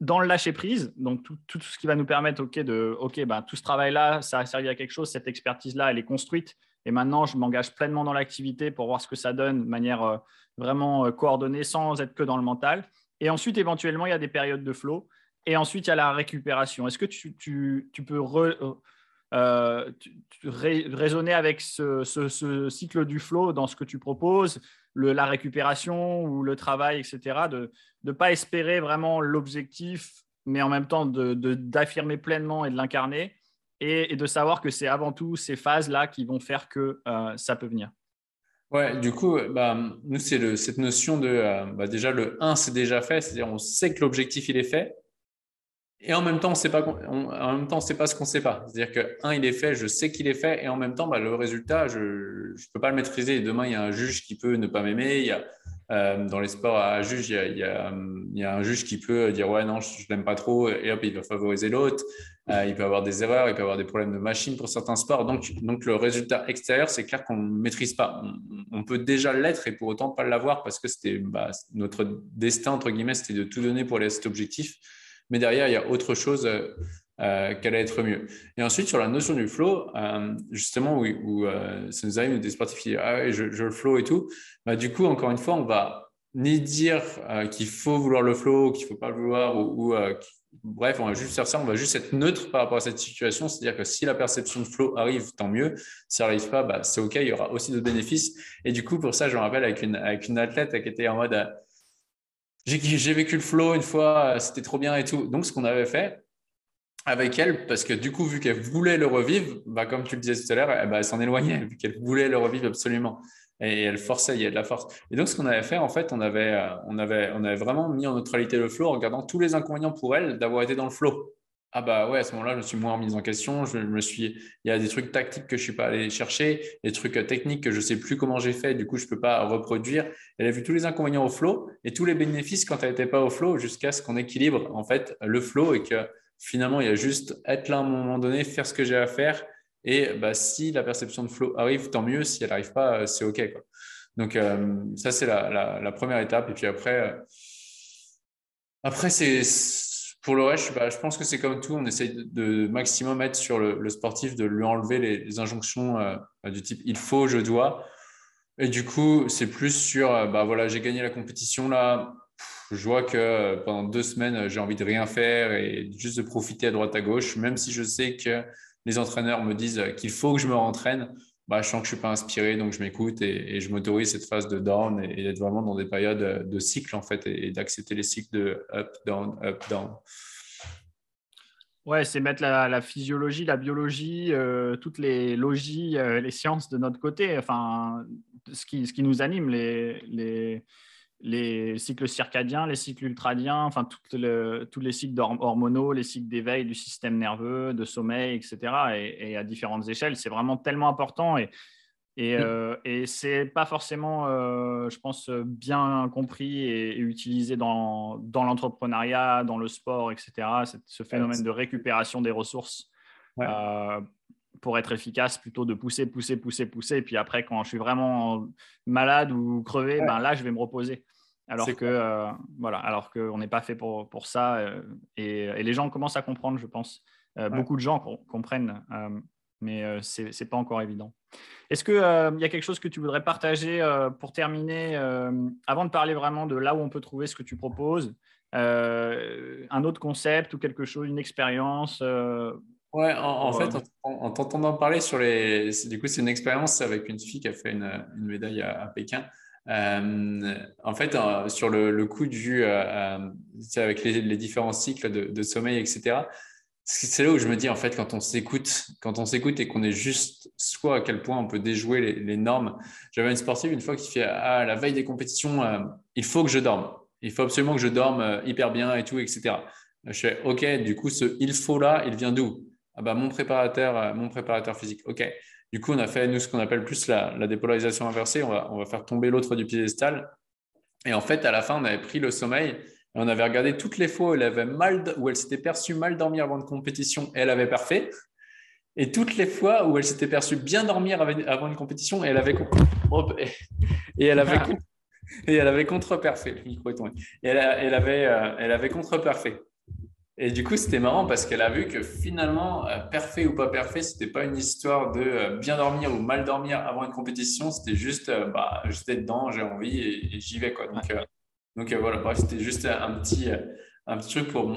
dans le lâcher prise, donc tout, ce qui va nous permettre ok, de ok, ben, tout ce travail-là, ça a servi à quelque chose, cette expertise-là, elle est construite. Et maintenant, je m'engage pleinement dans l'activité pour voir ce que ça donne de manière euh, vraiment euh, coordonnée sans être que dans le mental. Et ensuite, éventuellement, il y a des périodes de flow Et ensuite, il y a la récupération. Est-ce que tu, peux euh, raisonner avec ce, cycle du flow dans ce que tu proposes, le, la récupération ou le travail, etc., de ne pas espérer vraiment l'objectif, mais en même temps d'affirmer de, pleinement et de l'incarner, et, de savoir que c'est avant tout ces phases-là qui vont faire que euh, ça peut venir. Ouais, du coup, bah, nous, c'est cette notion de, euh, bah, déjà, le 1, c'est déjà fait, c'est-à-dire on sait que l'objectif, il est fait, et en même temps, on sait pas, en même temps, on sait pas ce qu'on sait pas. C'est-à-dire que un, il est fait, je sais qu'il est fait, et en même temps, bah, le résultat, je ne peux pas le maîtriser. Demain, il y a un juge qui peut ne pas m'aimer. Il y a euh, dans les sports à juge, il y, a, un juge qui peut dire ouais non, je, ne l'aime pas trop, et hop, il va favoriser l'autre. Euh, il peut avoir des erreurs, il peut avoir des problèmes de machine pour certains sports. Donc, le résultat extérieur, c'est clair qu'on ne maîtrise pas. On, on peut déjà l'être et pour autant pas l'avoir parce que c'était bah, notre destin entre guillemets, c'était de tout donner pour aller à cet objectif mais derrière, il y a autre chose euh, euh, allait être mieux. Et ensuite, sur la notion du flow, euh, justement, où, où ça nous arrive des sportifs qui disent Ah je, le flow et tout, bah, du coup, encore une fois, on va ni dire qu'il faut vouloir le flow, qu'il ne faut pas le vouloir, ou, bref, on va juste faire ça, on va juste être neutre par rapport à cette situation. C'est-à-dire que si la perception de flow arrive, tant mieux. Si ça n'arrive pas, bah, c'est OK, il y aura aussi d'autres bénéfices. Et du coup, pour ça, je me rappelle avec une, avec une athlète qui était en mode j'ai vécu le flow une fois, c'était trop bien et tout. Donc, ce qu'on avait fait avec elle, parce que du coup, vu qu'elle voulait le revivre, bah, comme tu le disais tout à l'heure, ben, elle s'en éloignait, vu qu'elle voulait le revivre absolument. Et elle forçait, il y a de la force. Et donc, ce qu'on avait fait, en fait, on avait, euh, on avait, on avait vraiment mis en neutralité le flow en regardant tous les inconvénients pour elle d'avoir été dans le flow ah bah ouais, à ce moment-là, je me suis moins remise en question. Je me suis, il y a des trucs tactiques que je suis pas allé chercher, des trucs euh, techniques que je sais plus comment j'ai fait. Du coup, je peux pas reproduire. Elle a vu tous les inconvénients au flow et tous les bénéfices quand elle n'était pas au flow, jusqu'à ce qu'on équilibre en fait le flow et que finalement, il y a juste être là à un moment donné, faire ce que j'ai à faire. Et bah, si la perception de flow arrive, tant mieux. Si elle n'arrive pas, euh, c'est ok. Quoi. Donc euh, ça, c'est la, la, première étape. Et puis après, après c'est pour le reste, bah, je pense que c'est comme tout, on essaye de, maximum être sur le, sportif, de lui enlever les, injonctions euh, du type il faut, je dois. Et du coup, c'est plus sur, euh, bah voilà, j'ai gagné la compétition là, je vois que euh, pendant deux semaines, j'ai envie de rien faire et juste de profiter à droite à gauche, même si je sais que les entraîneurs me disent qu'il faut que je me rentraîne. Bah, je sens que je ne suis pas inspiré, donc je m'écoute et, je m'autorise cette phase de down et, d'être vraiment dans des périodes de cycle en fait et, d'accepter les cycles de up, down, up, down. Ouais, c'est mettre la, physiologie, la biologie, euh, toutes les logies, euh, les sciences de notre côté. Enfin, ce qui, ce qui nous anime, les, les, les cycles circadiens, les cycles ultradiens, enfin le, tous les cycles hormonaux, les cycles d'éveil du système nerveux, de sommeil, etc. Et, à différentes échelles, c'est vraiment tellement important. Et, et, euh, et c'est pas forcément, euh, je pense, bien compris et, utilisé dans, dans l'entrepreneuriat, dans le sport, etc. Ce phénomène de récupération des ressources. Euh, pour être efficace, plutôt de pousser, pousser, pousser, pousser. Et puis après, quand je suis vraiment malade ou crevé, ben là, je vais me reposer. Alors que euh, voilà, alors qu'on n'est pas fait pour, pour ça. Euh, et, les gens commencent à comprendre, je pense. Euh, beaucoup de gens comprennent, mais ce n'est pas encore évident. Est-ce qu'il y a quelque chose que tu voudrais partager pour terminer, avant de parler vraiment de là où on peut trouver ce que tu proposes Un autre concept ou quelque chose, une expérience Ouais, en, fait, en, t'entendant parler sur les. Du coup, c'est une expérience avec une fille qui a fait une, une médaille à Pékin. Euh, en fait, euh, sur le, coup du, euh, avec les, différents cycles de, sommeil, etc. C'est là où je me dis en fait quand on s'écoute, quand on s'écoute et qu'on est juste soit à quel point on peut déjouer les, normes. J'avais une sportive une fois qui fait à la veille des compétitions, il faut que je dorme, il faut absolument que je dorme hyper bien et tout, etc. Je fais ok, du coup ce il faut là, il vient d'où? Ah bah mon préparateur, mon préparateur physique. Ok, du coup, on a fait, nous, ce qu'on appelle plus la, dépolarisation inversée. On va, on va faire tomber l'autre du piédestal. Et en fait, à la fin, on avait pris le sommeil et on avait regardé toutes les fois où elle avait mal, où elle s'était perçue mal dormir avant une compétition et elle avait parfait. Et toutes les fois où elle s'était perçue bien dormir avant une compétition et elle avait et elle avait et elle avait contre-parfait. Le micro est tombé. Et elle, elle avait, euh, elle avait contre-parfait. Et du coup, c'était marrant parce qu'elle a vu que finalement, euh, parfait ou pas parfait, c'était pas une histoire de euh, bien dormir ou mal dormir avant une compétition. C'était juste, euh, bah, j'étais dedans, j'ai envie et, j'y vais quoi. Donc, donc voilà, c'était juste un petit, un petit truc pour,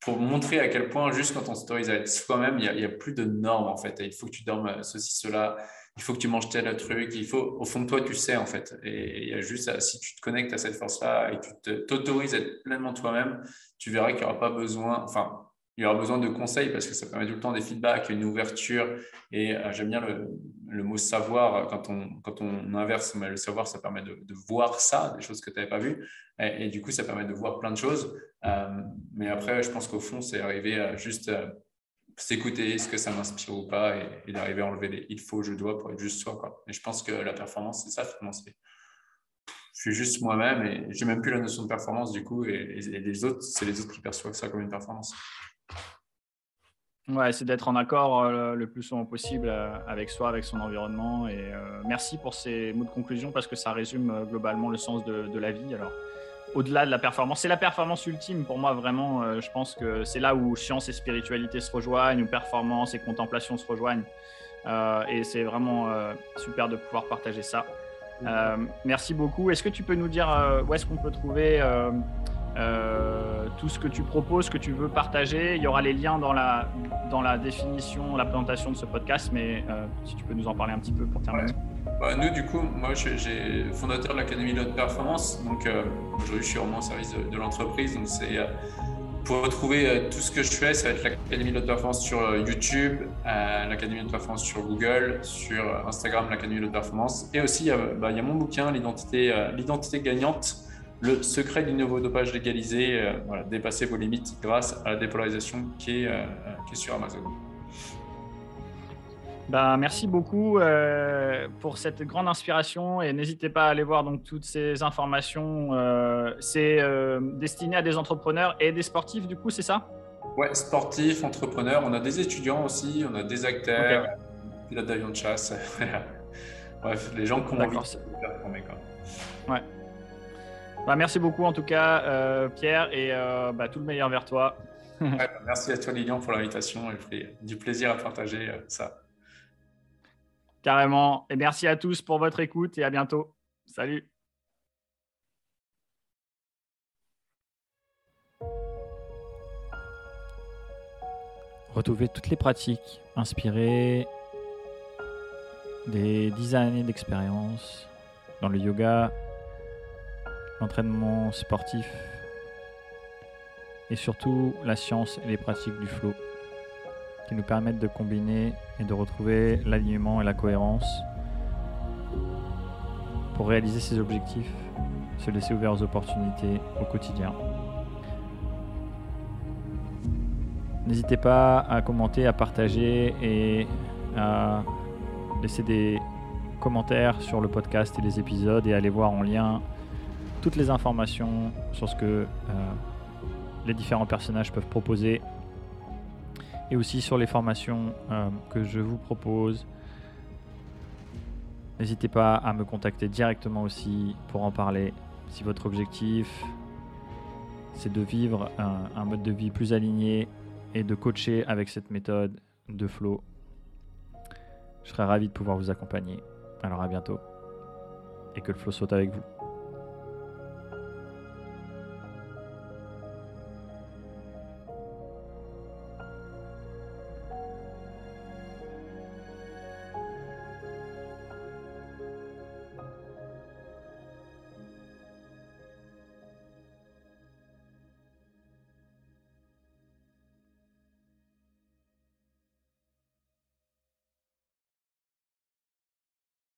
pour montrer à quel point, juste quand on s'autorise à être soi-même, il n'y a, a, plus de normes en fait. il faut que tu dormes ceci, cela, il faut que tu manges tel truc, il faut, au fond de toi, tu sais en fait. Et il y a juste, si tu te connectes à cette force-là et tu t'autorises à être pleinement toi-même, tu verras qu'il n'y aura pas besoin, enfin, il y aura besoin de conseils parce que ça permet tout le temps des feedbacks, une ouverture. Et euh, j'aime bien le, mot savoir quand on, inverse, le savoir, ça permet de, voir ça, des choses que tu n'avais pas vues. Et, du coup, ça permet de voir plein de choses. Euh, mais après, je pense qu'au fond, c'est arriver à juste euh, s'écouter, est-ce que ça m'inspire ou pas, et, d'arriver à enlever les il faut, je dois pour être juste soi. Quoi. Et je pense que la performance, c'est ça finalement. Je suis juste moi-même et j'ai même plus la notion de performance du coup, et, les autres, c'est les autres qui perçoivent ça comme une performance. Ouais, c'est d'être en accord euh, le plus souvent possible euh, avec soi, avec son environnement. Et euh, merci pour ces mots de conclusion parce que ça résume globalement le sens de, la vie. Alors, au-delà de la performance, c'est la performance ultime pour moi vraiment. je pense que c'est là où science et spiritualité se rejoignent, où performance et contemplation se rejoignent. et c'est vraiment super de pouvoir partager ça. merci beaucoup. Est-ce que tu peux nous dire où est-ce qu'on peut trouver euh, tout ce que tu proposes, ce que tu veux partager? Il y aura les liens dans la, dans la définition, la présentation de ce podcast, mais euh, si tu peux nous en parler un petit peu pour terminer. Bah, nous, du coup, moi, j'ai fondateur de l'Académie de performance. Donc, euh, aujourd'hui, je suis vraiment au service de, l'entreprise. Donc, c'est pour retrouver tout ce que je fais, ça va être l'Académie de performance sur YouTube, l'Académie de performance sur Google, sur Instagram, l'Académie de performance. Et aussi, il y a, bah, il y a mon bouquin, l'identité gagnante le secret du nouveau dopage légalisé, euh, dépasser vos limites grâce à la dépolarisation euh, qui est sur Amazon. Ben, merci beaucoup euh, pour cette grande inspiration et n'hésitez pas à aller voir donc toutes ces informations. c'est destiné à des entrepreneurs et des sportifs, du coup, c'est ça? Ouais, sportifs, entrepreneurs. On a des étudiants aussi, on a des acteurs, pilotes d'avion de chasse. Bref, les gens qui ont envie de se performer. Ouais. Bah, merci beaucoup en tout cas, euh, Pierre, et euh, bah, tout le meilleur vers toi. Bah, merci à toi, Lilian, pour l'invitation. et du plaisir à partager euh, ça. Carrément. Et merci à tous pour votre écoute et à bientôt. Salut. Retrouvez toutes les pratiques inspirées des dix années d'expérience dans le yoga l'entraînement sportif et surtout la science et les pratiques du flow qui nous permettent de combiner et de retrouver l'alignement et la cohérence pour réaliser ses objectifs, se laisser ouvert aux opportunités au quotidien. N'hésitez pas à commenter, à partager et à laisser des commentaires sur le podcast et les épisodes et aller voir en lien toutes les informations sur ce que euh, les différents personnages peuvent proposer et aussi sur les formations euh, que je vous propose. N'hésitez pas à me contacter directement aussi pour en parler si votre objectif c'est de vivre un, mode de vie plus aligné et de coacher avec cette méthode de flow. Je serai ravi de pouvoir vous accompagner. Alors à bientôt et que le flow soit avec vous.